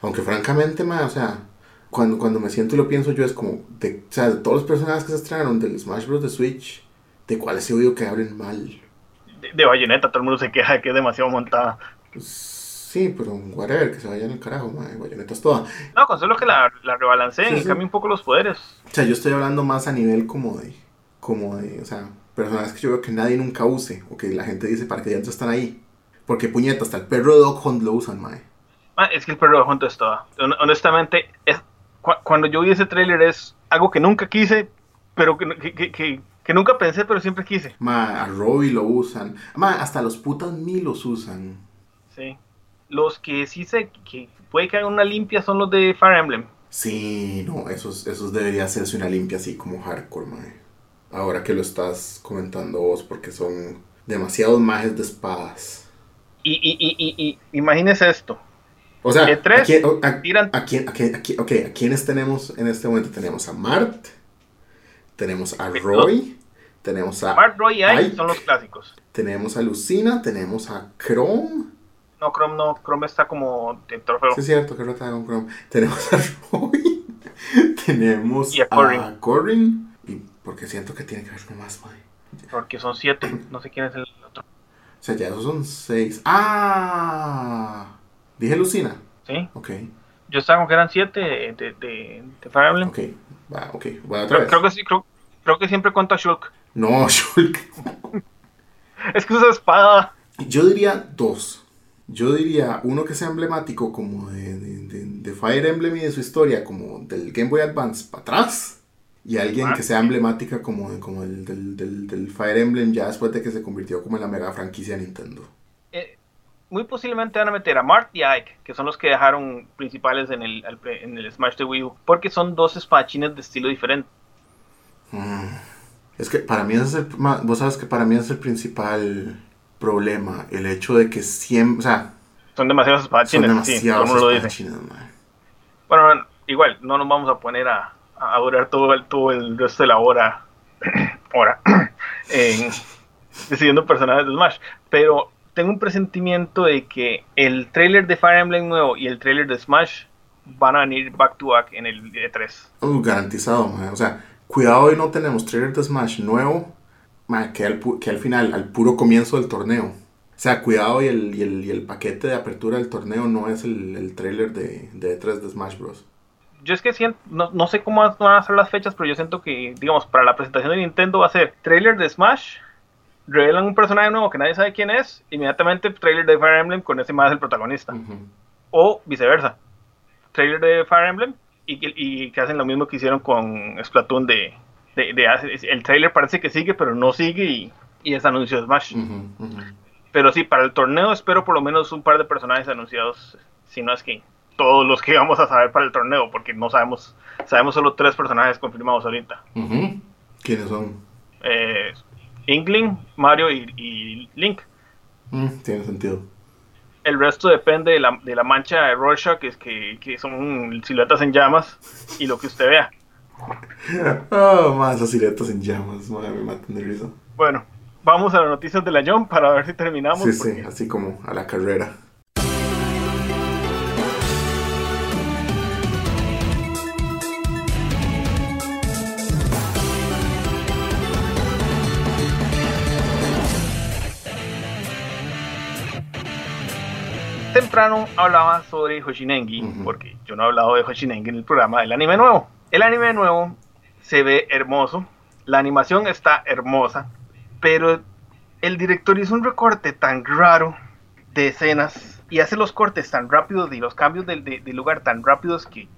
Aunque francamente, ma, o sea, cuando, cuando me siento y lo pienso yo es como, de, o sea, de todos los personajes que se estrenaron del Smash Bros. de Switch, ¿de cuáles he oído que hablen mal? de, de Bayonetta, todo el mundo se queja de que es demasiado montada. Pues, sí, pero whatever, que se vayan al carajo, madre, bayoneta es toda. No, con solo que la, la rebalanceen Sí, y cambien un poco los poderes. O sea, yo estoy hablando más a nivel como de, como de, o sea, personajes que yo veo que nadie nunca use, o que la gente dice para que ya están ahí. Porque puñeta, hasta el perro de Dog Hunt lo usan, mae. Es que el perro de junto es toda. Hon- Honestamente, es, cu- cuando yo vi ese tráiler es algo que nunca quise, pero que, que, que, que- nunca pensé, pero siempre quise. Ma, a Robbie lo usan. Ma, hasta los putas mí los usan. Sí. Los que sí sé que puede que hagan una limpia son los de Fire Emblem. Sí, no, esos, esos debería hacerse una limpia así como hardcore, mae. Ahora que lo estás comentando vos, porque son demasiados mages de espadas. Y, y, y, y, imagínese esto. O sea, De tres, ¿a quién, a- quién- a quién- a quién- ok, ¿a quiénes tenemos en este momento? Tenemos a Mart, tenemos a Roy, tenemos a Mark, Roy y Ike Ike, son los clásicos. tenemos a Lucina, tenemos a Chrome. No, Chrome no. Chrome está como de trofeo. Sí, es cierto, que rota con Chrome. *laughs* Tenemos a Roy, *laughs* tenemos Y a Corrin. Corrin, Y porque siento que tiene que haber uno más, mae. Porque son siete. No sé quién es el otro. O sea, ya esos son seis. ¡Ah! Dije Lucina. ¿Sí? Ok, Yo estaba con que eran siete de, de, de, de Fire Emblem. ok. Va, ok. Voy otra Creo, vez. creo que sí, creo, creo que siempre cuento a Shulk. No, *laughs* Shulk. Es que usa espada. Yo diría dos. Yo diría uno que sea emblemático como de, de- de- Fire Emblem y de su historia, como del Game Boy Advance para atrás. Y alguien que sea emblemática como, como el del, del- del Fire Emblem ya después de que se convirtió como en la mega franquicia de Nintendo. Eh, muy posiblemente van a meter a Mart y Ike, que son los que dejaron principales en el, en el Smash de Wii U, porque son dos espadachines de estilo diferente. Mm. Es que para mí ese es el... Vos sabes que para mí es el principal problema. El hecho de que siempre... O sea, Son demasiados son espadachines, sí, todo lo dice. Bueno, igual, no nos vamos a poner a, a durar todo el, todo el resto de la hora, *clears throat* hora *clears throat* en decidiendo personajes de Smash. Pero tengo un presentimiento de que el trailer de Fire Emblem nuevo y el trailer de Smash van a venir back to back en el E E3. Uh, garantizado. O sea, cuidado hoy no tenemos trailer de Smash nuevo, que, al, que al final, al puro comienzo del torneo. O sea, cuidado y el, y el, y el paquete de apertura del torneo no es el, el trailer de, de E3 de Smash Bros. Yo es que siento, no, no sé cómo van a ser las fechas, pero yo siento que, digamos, para la presentación de Nintendo va a ser trailer de Smash, revelan un personaje nuevo que nadie sabe quién es, inmediatamente trailer de Fire Emblem con ese más el protagonista. O viceversa. Trailer de Fire Emblem y, y que hacen lo mismo que hicieron con Splatoon de, de, de hace- el trailer parece que sigue pero no sigue y, y es anuncio de Smash. Pero sí, para el torneo espero por lo menos un par de personajes anunciados, si no es que todos los que vamos a saber para el torneo, porque no sabemos, sabemos solo tres personajes confirmados ahorita. ¿Quiénes son? Eh, Inkling, Mario y, y Link. Mm, tiene sentido. El resto depende de la, de la mancha de Rorschach, que, es que, que son siluetas en llamas, y lo que usted vea. *laughs* Oh, más las siretas en llamas, madre, me matan de risa. Bueno, vamos a las noticias de la Jump para ver si terminamos. Sí, sí, así como a la carrera. Temprano hablaba sobre Hoshinengi, porque yo no he hablado de Hoshinengi en el programa del anime nuevo. El anime nuevo se ve hermoso, la animación está hermosa, pero el director hizo un recorte tan raro de escenas y hace los cortes tan rápidos y los cambios de, de- de lugar tan rápidos que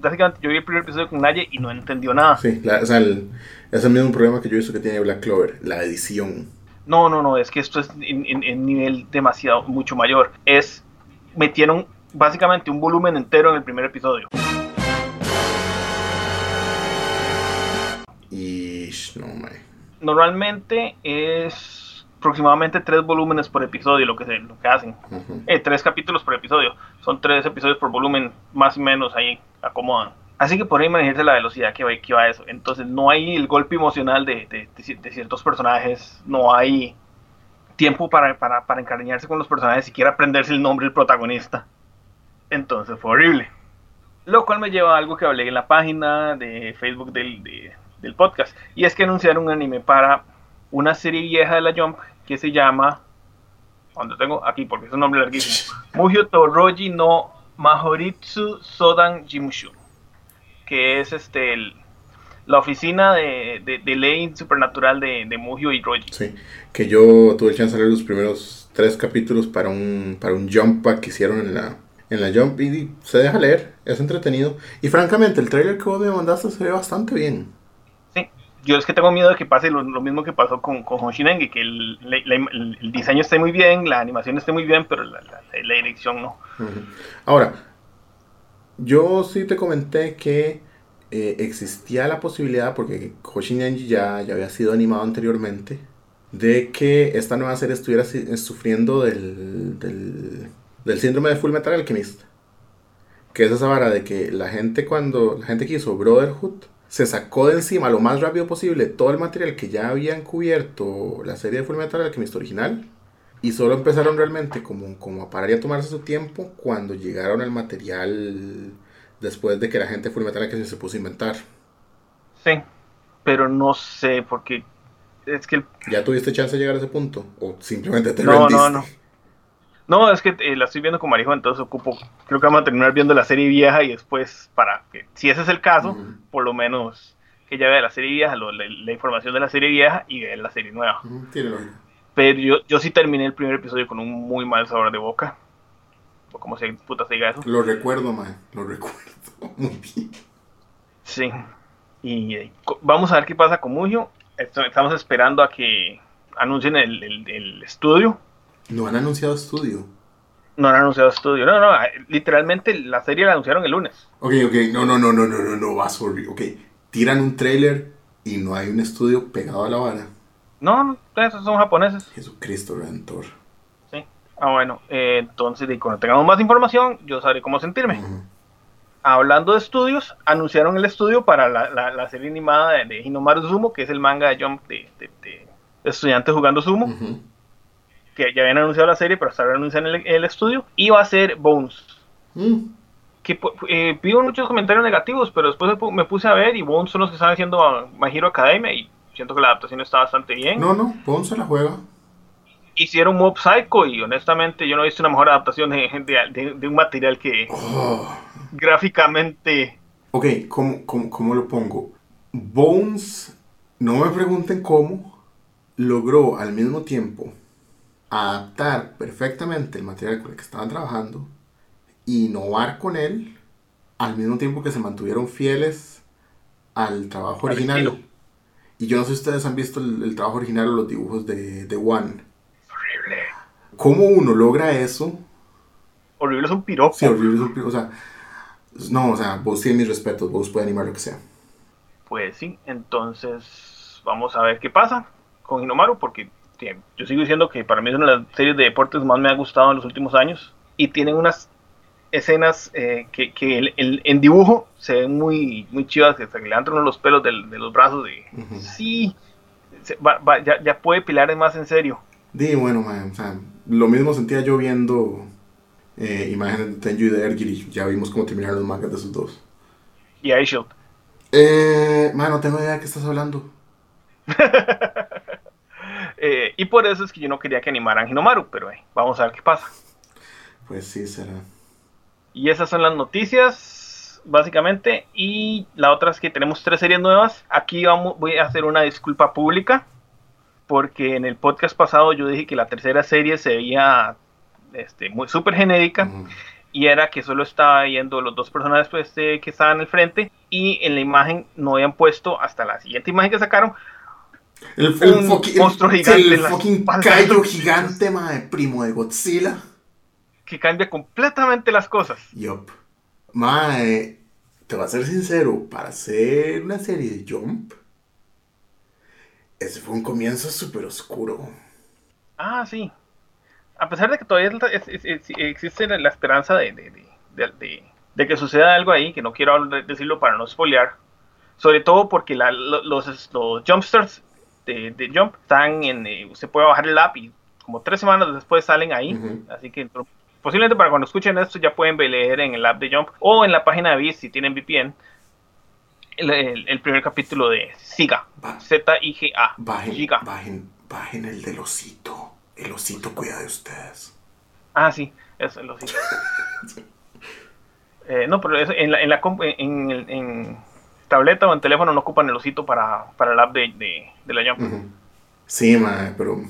básicamente yo vi el primer episodio con Naye y no entendió nada. Sí, la- o sea, el- es el mismo problema que yo he visto que tiene Black Clover, la edición. No, no, no, es que esto es en, en- en nivel demasiado, mucho mayor. Es, metieron básicamente un volumen entero en el primer episodio. No, mae. Normalmente es aproximadamente tres volúmenes por episodio lo que, se, lo que hacen. Eh, tres capítulos por episodio. Son tres episodios por volumen, más o menos ahí acomodan. Así que por ahí manejarse la velocidad que va, que va eso. Entonces no hay el golpe emocional de, de- de ci- de ciertos personajes. No hay tiempo para, para, para encariñarse con los personajes, siquiera aprenderse el nombre del protagonista. Entonces fue horrible. Lo cual me lleva a algo que hablé en la página de Facebook del, de- del podcast. Y es que anunciaron un anime para una serie vieja de la Jump que se llama. ¿Dónde tengo? Aquí, porque es un nombre larguísimo. *laughs* Mujio Toroji no Mahoritsu Sodan Jimushu. Que es este el- la oficina de, de- de ley supernatural de, de Mujio y Roji. Sí, que yo tuve chance de leer los primeros tres capítulos para un, para un jump pack que hicieron en la, en la jump y se deja leer, es entretenido. Y francamente, el trailer que vos me mandaste se ve bastante bien. Yo es que tengo miedo de que pase lo, mismo que pasó con, con Hoshinenge, que el, diseño esté muy bien, la animación esté muy bien, pero la, dirección no. Ahora, yo sí te comenté que eh, existía la posibilidad, porque Hoshinenji ya, ya había sido animado anteriormente, de que esta nueva serie estuviera si- sufriendo del, del, del síndrome de Full Metal Alchemist. Que es esa vara de que la gente cuando la gente que hizo Brotherhood se sacó de encima lo más rápido posible todo el material que ya habían cubierto la serie de Full Metal Alchemist original y solo empezaron realmente como, como a parar y a tomarse su tiempo cuando llegaron al material después de que la gente de Full Metal Alchemist se puso a inventar. Sí, pero no sé, porque es que el ¿Ya tuviste chance de llegar a ese punto? ¿O simplemente te No, rendiste? no, no. No, es que eh, la estoy viendo con Marijo, entonces ocupo. Creo que vamos a terminar viendo la serie vieja y después, para que, si ese es el caso, por lo menos que ya vea la serie vieja, lo- la, la información de la serie vieja y vea la serie nueva. Pero yo, yo sí terminé el primer episodio con un muy mal sabor de boca. O como se puta se diga eso. Lo recuerdo, man. Lo recuerdo. *laughs* Muy bien. Sí. Y eh, vamos a ver qué pasa con. Esto- Estamos esperando a que anuncien el, el- el estudio. No han anunciado estudio. No han anunciado estudio. No, no, eh, literalmente la serie la anunciaron el lunes. Ok, ok. No, no, no, no, no, no, no. Vas horrible. Ok. Tiran un trailer y no hay un estudio pegado a la vara. No, no, esos son japoneses. Jesucristo Redentor. Sí. Ah, bueno, eh, entonces cuando tengamos más información, yo sabré cómo sentirme. Hablando de estudios, anunciaron el estudio para la, la- la serie animada de, de Hinomaru Sumo, que es el manga de Jump de, de- de estudiantes jugando sumo. Que ya habían anunciado la serie, pero hasta ahora anuncian el, el estudio, y va a ser Bones. Mm. Que eh, vi muchos comentarios negativos, pero después me pu- me puse a ver y Bones son los que están haciendo My Hero Academia y siento que la adaptación está bastante bien. No, no. Ponce la juega. Hicieron Mob Psycho y honestamente yo no he visto una mejor adaptación de, de- de- de un material que Oh. gráficamente... Ok, ¿cómo, cómo, cómo lo pongo? Bones, no me pregunten cómo, logró al mismo tiempo adaptar perfectamente el material con el que estaban trabajando, innovar con él, al mismo tiempo que se mantuvieron fieles al trabajo Al original. estilo. Y yo no sé si ustedes han visto el, el trabajo original o los dibujos de, de One. Horrible. ¿Cómo uno logra eso? Horrible es un piropo. Sí, horrible, es un- o sea, no, o sea, vos tiene mis respetos, vos puede animar lo que sea. Pues sí, entonces vamos a ver qué pasa con Hinomaru, porque yo sigo diciendo que para mí es una de las series de deportes más me ha gustado en los últimos años. Y tienen unas escenas eh, que, que el- el- en dibujo se ven muy, muy chivas, que hasta que le uno los pelos del- de los brazos. Ujú. Sí, se- va- va- ya, ya puede pilar más en serio. Di, bueno, man, o sea, lo mismo sentía yo viendo eh, imágenes de Tenju y de Ergiri. Ya vimos cómo terminaron los mangas de esos dos. Y Ice Shield. Eh, man, no tengo idea de qué estás hablando. *laughs* Eh, y por eso es que yo no quería que animaran Hinomaru, pero eh, vamos a ver qué pasa. Pues sí, será. Y esas son las noticias. básicamente. Y la otra es que tenemos tres series nuevas. Aquí vamos, voy a hacer una disculpa pública, porque en el podcast pasado yo dije que la tercera serie se veía este, muy súper genérica. Ujú. Y era que solo estaba viendo los dos personajes pues, eh, que estaban al frente. Y en la imagen no habían puesto hasta la siguiente imagen que sacaron. El, el fucking, monstruo gigante el fucking callo gigante, mae, primo de Godzilla. Que cambia completamente las cosas. Yup. Mae, te voy a ser sincero, para hacer una serie de Jump, ese fue un comienzo súper oscuro. Ah, sí. A pesar de que todavía es- es- es- existe la esperanza de, de- de- de- que suceda algo ahí, que no quiero decirlo para no spoilear. Sobre todo porque la- los, los jumpstars de, de Jump están en. eh, usted puede bajar el app y como tres semanas después salen ahí. Así que posiblemente para cuando escuchen esto ya pueden leer en el app de Jump o en la página de Viz si tienen VPN el, el- el primer capítulo de Siga. Z-I-G-A. Bajen, bajen, bajen el del osito. El osito cuida de ustedes. Ah, sí, eso lo sí. Eh, no, pero eso, en, la, en, la en- en tableta o en teléfono no ocupan el osito para, para el app de, de, de la Jump. Sí, mae, pero...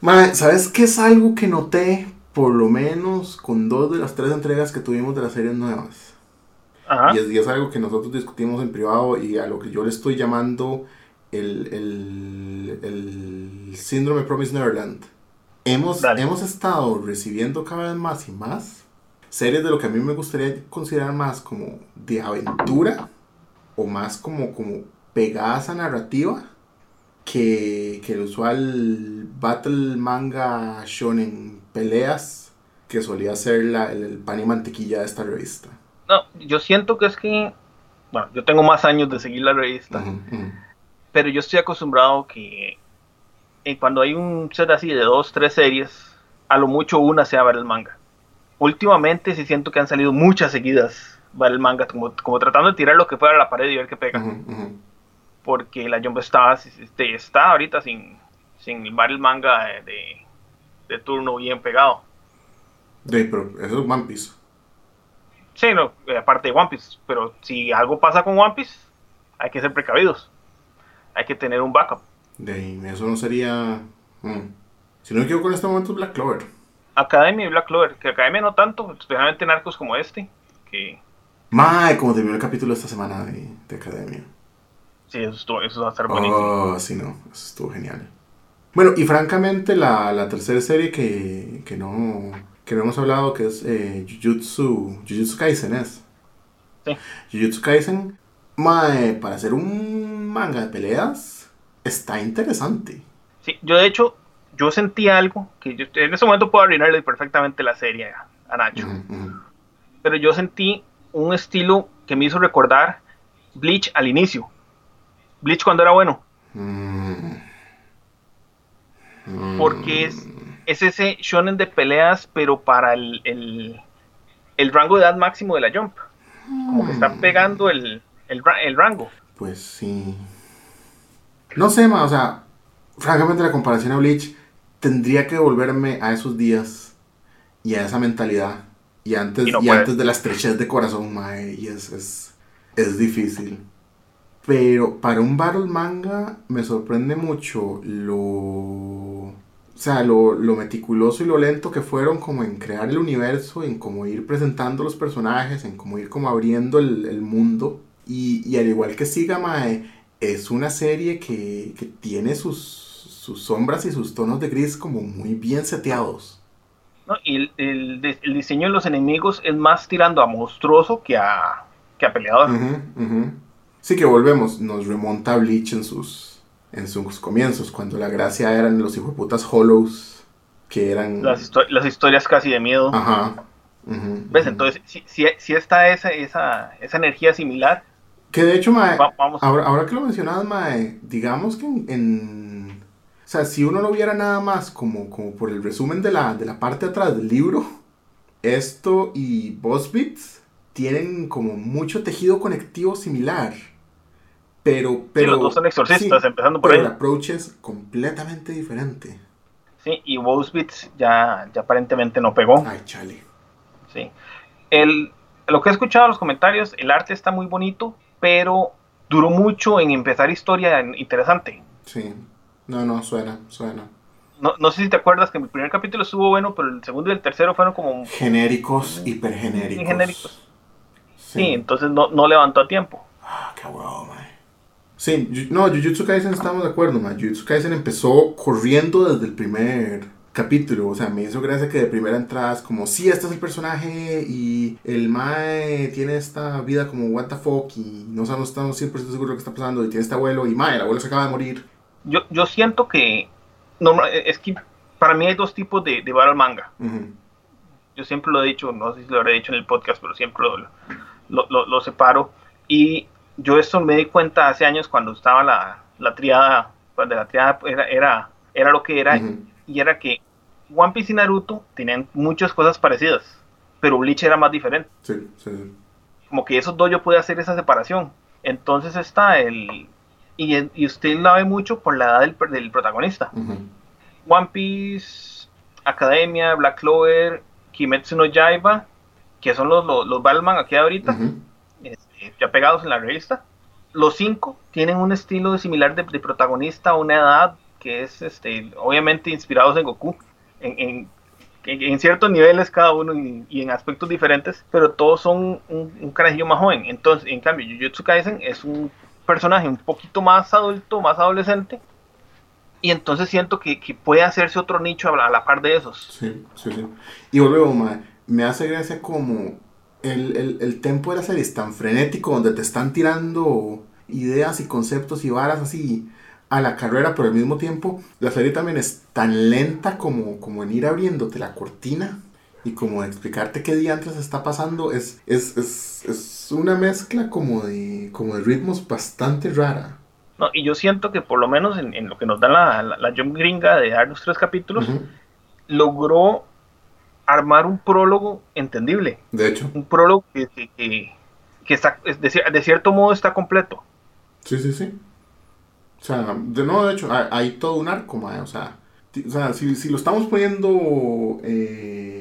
Mae, ¿sabes qué es algo que noté, por lo menos, con dos de las tres entregas que tuvimos de las series nuevas? Ajá. Y es, y es algo que nosotros discutimos en privado y a lo que yo le estoy llamando el, el, el síndrome Promise Neverland. Hemos, Dale. hemos estado recibiendo cada vez más y más series de lo que a mí me gustaría considerar más como de aventura o más como, como pegadas a narrativa que, que el usual battle manga shonen peleas que solía ser la- el, el pan y mantequilla de esta revista. No, yo siento que es que, bueno, yo tengo más años de seguir la revista, pero yo estoy acostumbrado que eh, cuando hay un set así de dos, tres series, a lo mucho una sea ver el manga. Últimamente sí siento que han salido muchas seguidas ver el manga, como, como tratando de tirar lo que fuera a la pared y ver qué pega. Porque la Jump está, este, está ahorita sin, sin el manga de, de- de turno bien pegado. De, pero eso es One Piece. Sí, no, eh, aparte de One Piece, pero si algo pasa con One Piece, hay que ser precavidos. Hay que tener un backup. De ahí, eso no sería. mm. Si no me equivoco, en este momento es Black Clover. Academia y Black Clover, que Academia no tanto, especialmente en arcos como este, que Mae, como terminó el capítulo esta semana de, de Academia. sí, eso, estuvo- eso va a estar buenísimo. Oh, sí, no, eso estuvo genial. Bueno, y francamente, la, la tercera serie que, que, no, que no hemos hablado, que es eh, Jujutsu, Jujutsu Kaisen, es. Sí. Jujutsu Kaisen, mae, para hacer un manga de peleas, está interesante. Sí, yo de hecho, yo sentí algo, que yo, en ese momento puedo arruinarle perfectamente la serie a, Nacho. Ujú, ujú. pero yo sentí un estilo que me hizo recordar Bleach al inicio. Bleach cuando era bueno, Mm. Mm. porque es, es ese shonen de peleas, pero para el, el, el rango de edad máximo de la Jump. Como que está pegando el, el, el rango. Pues sí. No sé, ma, o sea, francamente la comparación a Bleach tendría que volverme a esos días y a esa mentalidad. Y antes, Y no y puede. antes de la estrechez de corazón, mae, y es, es, es difícil. Pero para un battle manga me sorprende mucho lo... O sea, lo, lo meticuloso y lo lento que fueron como en crear el universo, en cómo ir presentando los personajes, en cómo ir como abriendo el, el mundo. Y, y al igual que Siga, mae, es una serie que, que tiene sus, sus sombras y sus tonos de gris como muy bien seteados. ¿No? Y el, el diseño de los enemigos es más tirando a monstruoso que a, que a peleador. Sí que volvemos, nos remonta a Bleach en sus, en sus comienzos, cuando la gracia eran los hijueputas hollows, que eran... Las, histo- las historias casi de miedo. Ajá. ¿Ves? Entonces, si, si, si está esa, esa, esa energía similar, Que de hecho, mae, va- vamos. ahora, ahora que lo mencionas, mae, digamos que en, en- sea, si uno no viera nada más como, como por el resumen de la, de la parte de atrás del libro, esto y Boss Beats tienen como mucho tejido conectivo similar. Pero, pero... los dos son exorcistas, empezando por pero ahí. el approach es completamente diferente. Sí, y Wolfsbits ya, ya aparentemente no pegó. Ay, chale. Sí. El, lo que he escuchado en los comentarios, el arte está muy bonito, pero duró mucho en empezar historia interesante. Sí. No, no, suena, suena. No, no sé si te acuerdas que el primer capítulo estuvo bueno, pero el segundo y el tercero fueron como Genéricos, hipergenéricos. genéricos. Sí, entonces no, no levantó a tiempo. Ah, qué huevo, mae. Sí, no, Jujutsu Kaisen estamos de acuerdo, mae. Jujutsu Kaisen empezó corriendo desde el primer capítulo. O sea, me hizo gracia que de primera entrada es como, sí, este es el personaje y el mae tiene esta vida como what the fuck y no sabemos, estamos 100% seguros de lo que está pasando y tiene este abuelo y mae, el abuelo se acaba de morir. Yo, yo siento que normal- es que para mí hay dos tipos de, de battle manga. Yo siempre lo he dicho, no sé si lo habré dicho en el podcast, pero siempre lo, lo, lo- lo separo. Y yo esto me di cuenta hace años cuando estaba la, la triada, cuando la triada era, era, era lo que era, y era que One Piece y Naruto tenían muchas cosas parecidas, pero Bleach era más diferente. Sí, sí, sí. Como que esos dos yo pude hacer esa separación. Entonces está el... Y, y usted la ve mucho por la edad del, del protagonista. One Piece, Academia, Black Clover, Kimetsu no Yaiba, que son los, los, los Batman aquí ahorita, este, ya pegados en la revista. Los cinco tienen un estilo similar de, de protagonista, una edad que es este, obviamente inspirados en Goku, en, en, en- en ciertos niveles cada uno y, y en aspectos diferentes, pero todos son un, un carajillo más joven. Entonces, en cambio, Jujutsu Kaisen es un personaje un poquito más adulto, más adolescente, y entonces siento que, que puede hacerse otro nicho a la, par de esos. Sí, sí, sí. Y volvemos. Me hace gracia como el, el, el tempo de la serie es tan frenético, donde te están tirando ideas y conceptos y varas así a la carrera, pero al mismo tiempo la serie también es tan lenta como, como en ir abriéndote la cortina y como de explicarte qué diantres está pasando. Es, es, es, es una mezcla como de, como de ritmos bastante rara. No, y yo siento que por lo menos en, en lo que nos da la, la, la Jump Gringa de darnos tres capítulos, logró armar un prólogo entendible. De hecho, Un prólogo que, que, que- está, es de, de cierto modo está completo. Sí, sí, sí. O sea, de nuevo, de hecho, hay, hay todo un arco, mae. O sea, o sea si, si lo estamos poniendo. Eh,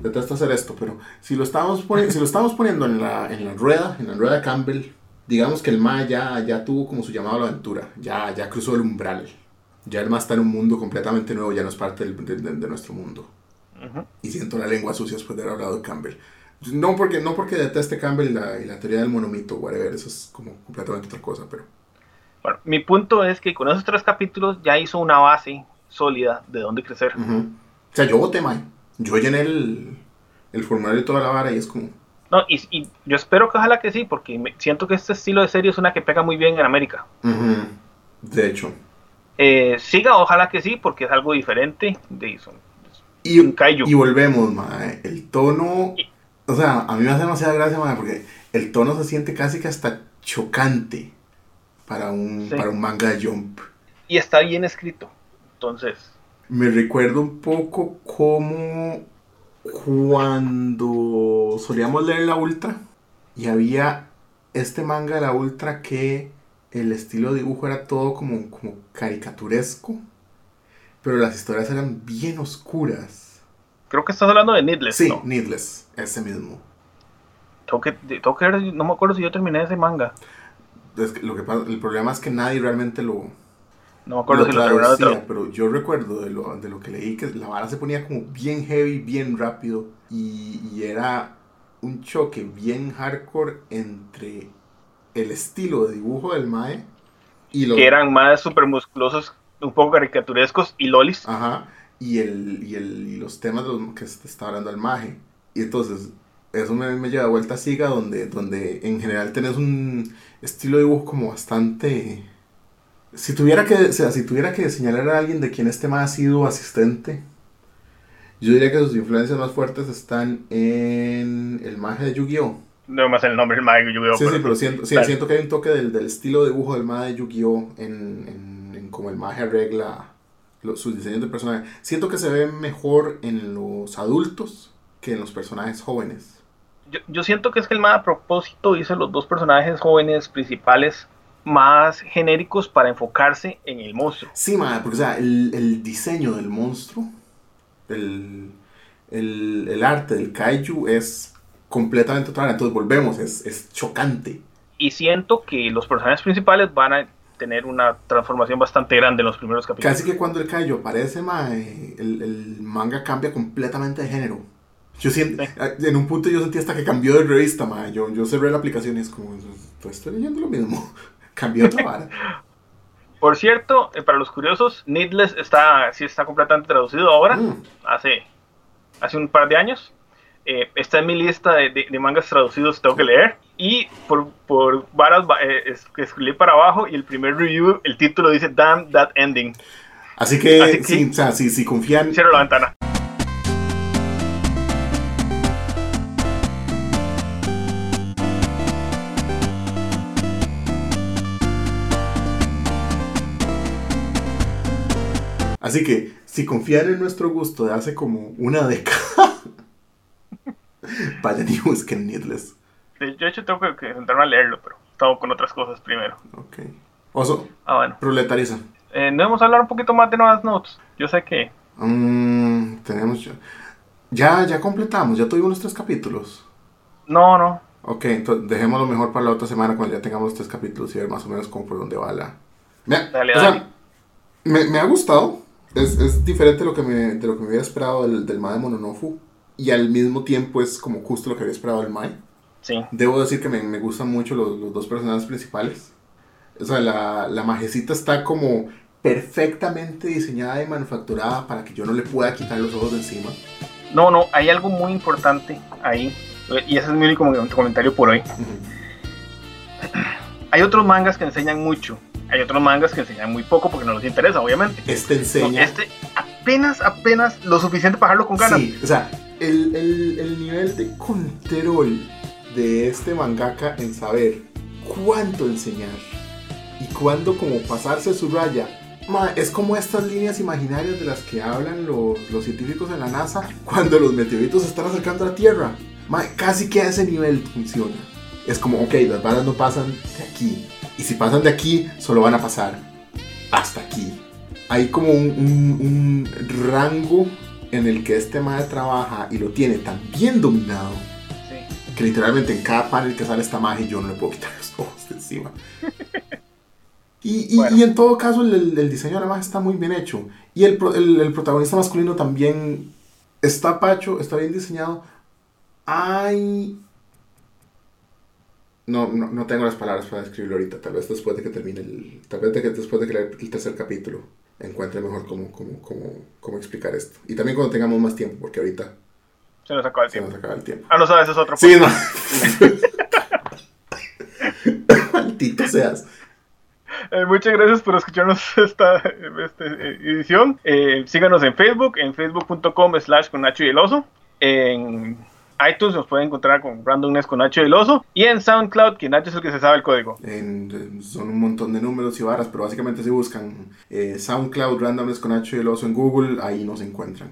detesto hacer esto, pero si lo estamos, poni- si lo estamos poniendo en la, en la rueda, en la rueda de Campbell, digamos que el mae ya, ya tuvo como su llamado a la aventura. Ya, ya cruzó el umbral. Ya el mae está en un mundo completamente nuevo, ya no es parte del- de, de- de nuestro mundo. Ujú. Y siento la lengua sucia después de haber hablado de Campbell. No porque, no porque deteste Campbell y la, y la teoría del monomito, whatever, eso es como completamente otra cosa, pero. Bueno, mi punto es que con esos tres capítulos ya hizo una base sólida de dónde crecer. Ujú. O sea, yo voté, mae. Yo llené el, el formulario y toda la vara y es como... No, y, y yo espero que ojalá que sí, porque me- siento que este estilo de serie es una que pega muy bien en América. De hecho. Eh, siga, ojalá que sí, porque es algo diferente. De, son- Y, Un kaiju. y volvemos, mae. El tono... Y- O sea, a mí me hace demasiada gracia, mae, porque el tono se siente casi que hasta chocante para un, Sí. para un manga de Jump. y está bien escrito. Entonces, Me recuerdo un poco como cuando solíamos leer la Ultra y había este manga de la Ultra que el estilo de dibujo era todo como, como caricaturesco, pero las historias eran bien oscuras. creo que estás hablando de Needless, Sí, ¿no? Needless, ese mismo. Tengo que, tengo que no me acuerdo si yo terminé ese manga. Es que lo que pasa, el problema es que nadie realmente lo, No me acuerdo si lo traducía, tra- pero yo recuerdo de lo, de lo que leí que la vara se ponía como bien heavy, bien rápido y, y era un choque bien hardcore entre el estilo de dibujo del Mae y los Que eran más super musculosos, un poco caricaturescos y lolis. ajá, y, el, y, el, y los temas de los que se está hablando el Maje. Y entonces eso me, me lleva de vuelta a Siga donde, donde en general tenés un estilo de dibujo como bastante... Si tuviera que, o sea, si tuviera que señalar a alguien de quien este más ha sido asistente, yo diría que sus influencias más fuertes están en el maje de Yu-Gi-Oh! No más el nombre del manga yo veo. Sí, sí, pero siento, sí, siento que hay un toque del, del estilo de dibujo del maje de Yu-Gi-Oh! En, en, en cómo el maje arregla sus diseños de personajes. Siento que se ve mejor en los adultos que en los personajes jóvenes. yo, yo siento que es que el más a propósito hizo los dos personajes jóvenes principales más genéricos para enfocarse en el monstruo. Sí, madre, porque o sea, el, el diseño del monstruo, el, el, el arte del kaiju es completamente otra. Entonces volvemos, es, es chocante. Y siento que los personajes principales van a tener una transformación bastante grande en los primeros capítulos. Casi que cuando el Kaio aparece, mae, el, el manga cambia completamente de género. Yo siento, Sí. en un punto yo sentí hasta que cambió de revista, mae. Yo, yo cerré la aplicación y es como, pues estoy leyendo lo mismo. Cambió otra vara. *laughs* Por cierto, eh, para los curiosos, Needless está, sí está completamente traducido ahora, Mm. hace, hace un par de años. Eh, está en mi lista de, de- de mangas traducidos tengo que leer. Y por, por varas va- eh, que escribí para abajo y el primer review, el título dice Damn That Ending. Así que, Así que- sí, o sea, si, si confían, Cierro la ventana. Así que si confían en nuestro gusto de hace como una década, vayan y busquen Needless. Yo de hecho tengo que, sentarme a leerlo, pero estaba con otras cosas primero. Ok. Oso, Ah, bueno. proletariza. Eh, no vamos a hablar un poquito más de nuevas notes. Yo sé que Mm, tenemos ya. Ya, completamos, ya tuvimos los tres capítulos. no, no. Ok, entonces dejémoslo mejor para la otra semana cuando ya tengamos los tres capítulos y ver más o menos cómo por dónde va la. Dale, o sea, me ha gustado. Es, es diferente de lo que me, de lo que me hubiera esperado del, del Mae de Mononofu. Y al mismo tiempo es como justo lo que había esperado del Mae. Sí. Debo decir que me, me gustan mucho los, los dos personajes principales. O sea, la, la majecita está como perfectamente diseñada y manufacturada para que yo no le pueda quitar los ojos de encima. No, no, hay algo muy importante ahí. eh, Y ese es mi único comentario por hoy. Ujú. Hay otros mangas que enseñan mucho. Hay otros mangas que enseñan muy poco porque no les interesa, obviamente. Este No, enseña. este apenas, apenas lo suficiente para dejarlo con ganas. Sí, o sea, el, el- el nivel de control de este mangaka en saber cuánto enseñar y cuándo como pasarse su raya. Ma, es como estas líneas imaginarias de las que hablan los, los científicos en la NASA cuando los meteoritos se están acercando a la Tierra. Ma, casi que a ese nivel funciona. Es como, ok, las balas no pasan de aquí. Y si pasan de aquí, solo van a pasar hasta aquí. Hay como un, un- un rango en el que este madre trabaja y lo tiene tan bien dominado Sí. que literalmente en cada panel que sale esta magia yo no le puedo quitar los ojos de encima. *laughs* Y, y- Bueno. y en todo caso el, el- diseño magia está muy bien hecho. Y el, el- el protagonista masculino también está pacho, está bien diseñado. Hay... No, no, no tengo las palabras para describirlo ahorita. Tal vez después de que termine el... Tal vez de que después de que lea el tercer capítulo encuentre mejor cómo, cómo, cómo, cómo explicar esto. Y también cuando tengamos más tiempo, porque ahorita Se nos acaba el se nos tiempo. acaba el tiempo. Ah, no sabes, es otro. Sí, no. *laughs* Maldito seas. Eh, muchas gracias por escucharnos *laughs* esta, esta, eh, edición. Eh, síganos en Facebook, en facebook.com slash con Nacho y el Oso. En iTunes nos pueden encontrar con Randomness con Nacho y el Oso. Y en SoundCloud, que Nacho es el que se sabe el código. En- son un montón de números y varas, pero básicamente si buscan eh, SoundCloud, Randomness con H y el oso en Google, ahí nos encuentran.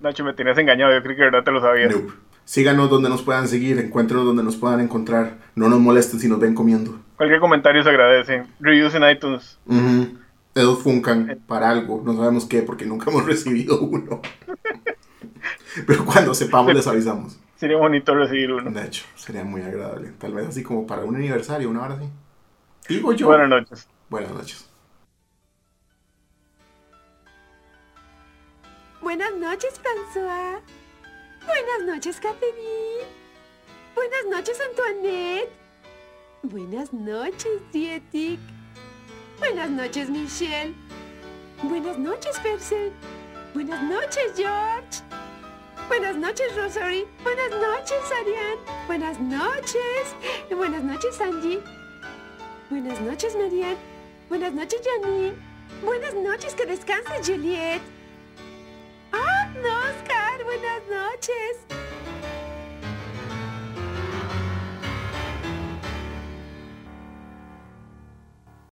Nacho, me tenías engañado, yo creí que de verdad te lo sabías. Nope. Síganos donde nos puedan seguir, encuéntrenos donde nos puedan encontrar. No nos molesten si nos ven comiendo. Cualquier comentario se agradece. Reviews en iTunes. Ujú. Dedos funcan para algo, no sabemos qué, porque nunca hemos *laughs* recibido uno. *laughs* pero cuando sepamos les avisamos. *laughs* Sería bonito recibir uno. De hecho, sería muy agradable. Tal vez así como para un aniversario, una hora así. Digo yo. Buenas noches. Buenas noches. Buenas noches, François. Buenas noches, Catherine. Buenas noches, Antoinette. Buenas noches, Dietic. Buenas noches, Michelle. Buenas noches, Percy. Buenas noches, George. Buenas noches, Rosary. Buenas noches, Arián. Buenas noches. Buenas noches, Angie. Buenas noches, Marian. Buenas noches, Janine. Buenas noches, que descanses, Juliet. ¡Ah, oh, no, Oscar! Buenas noches.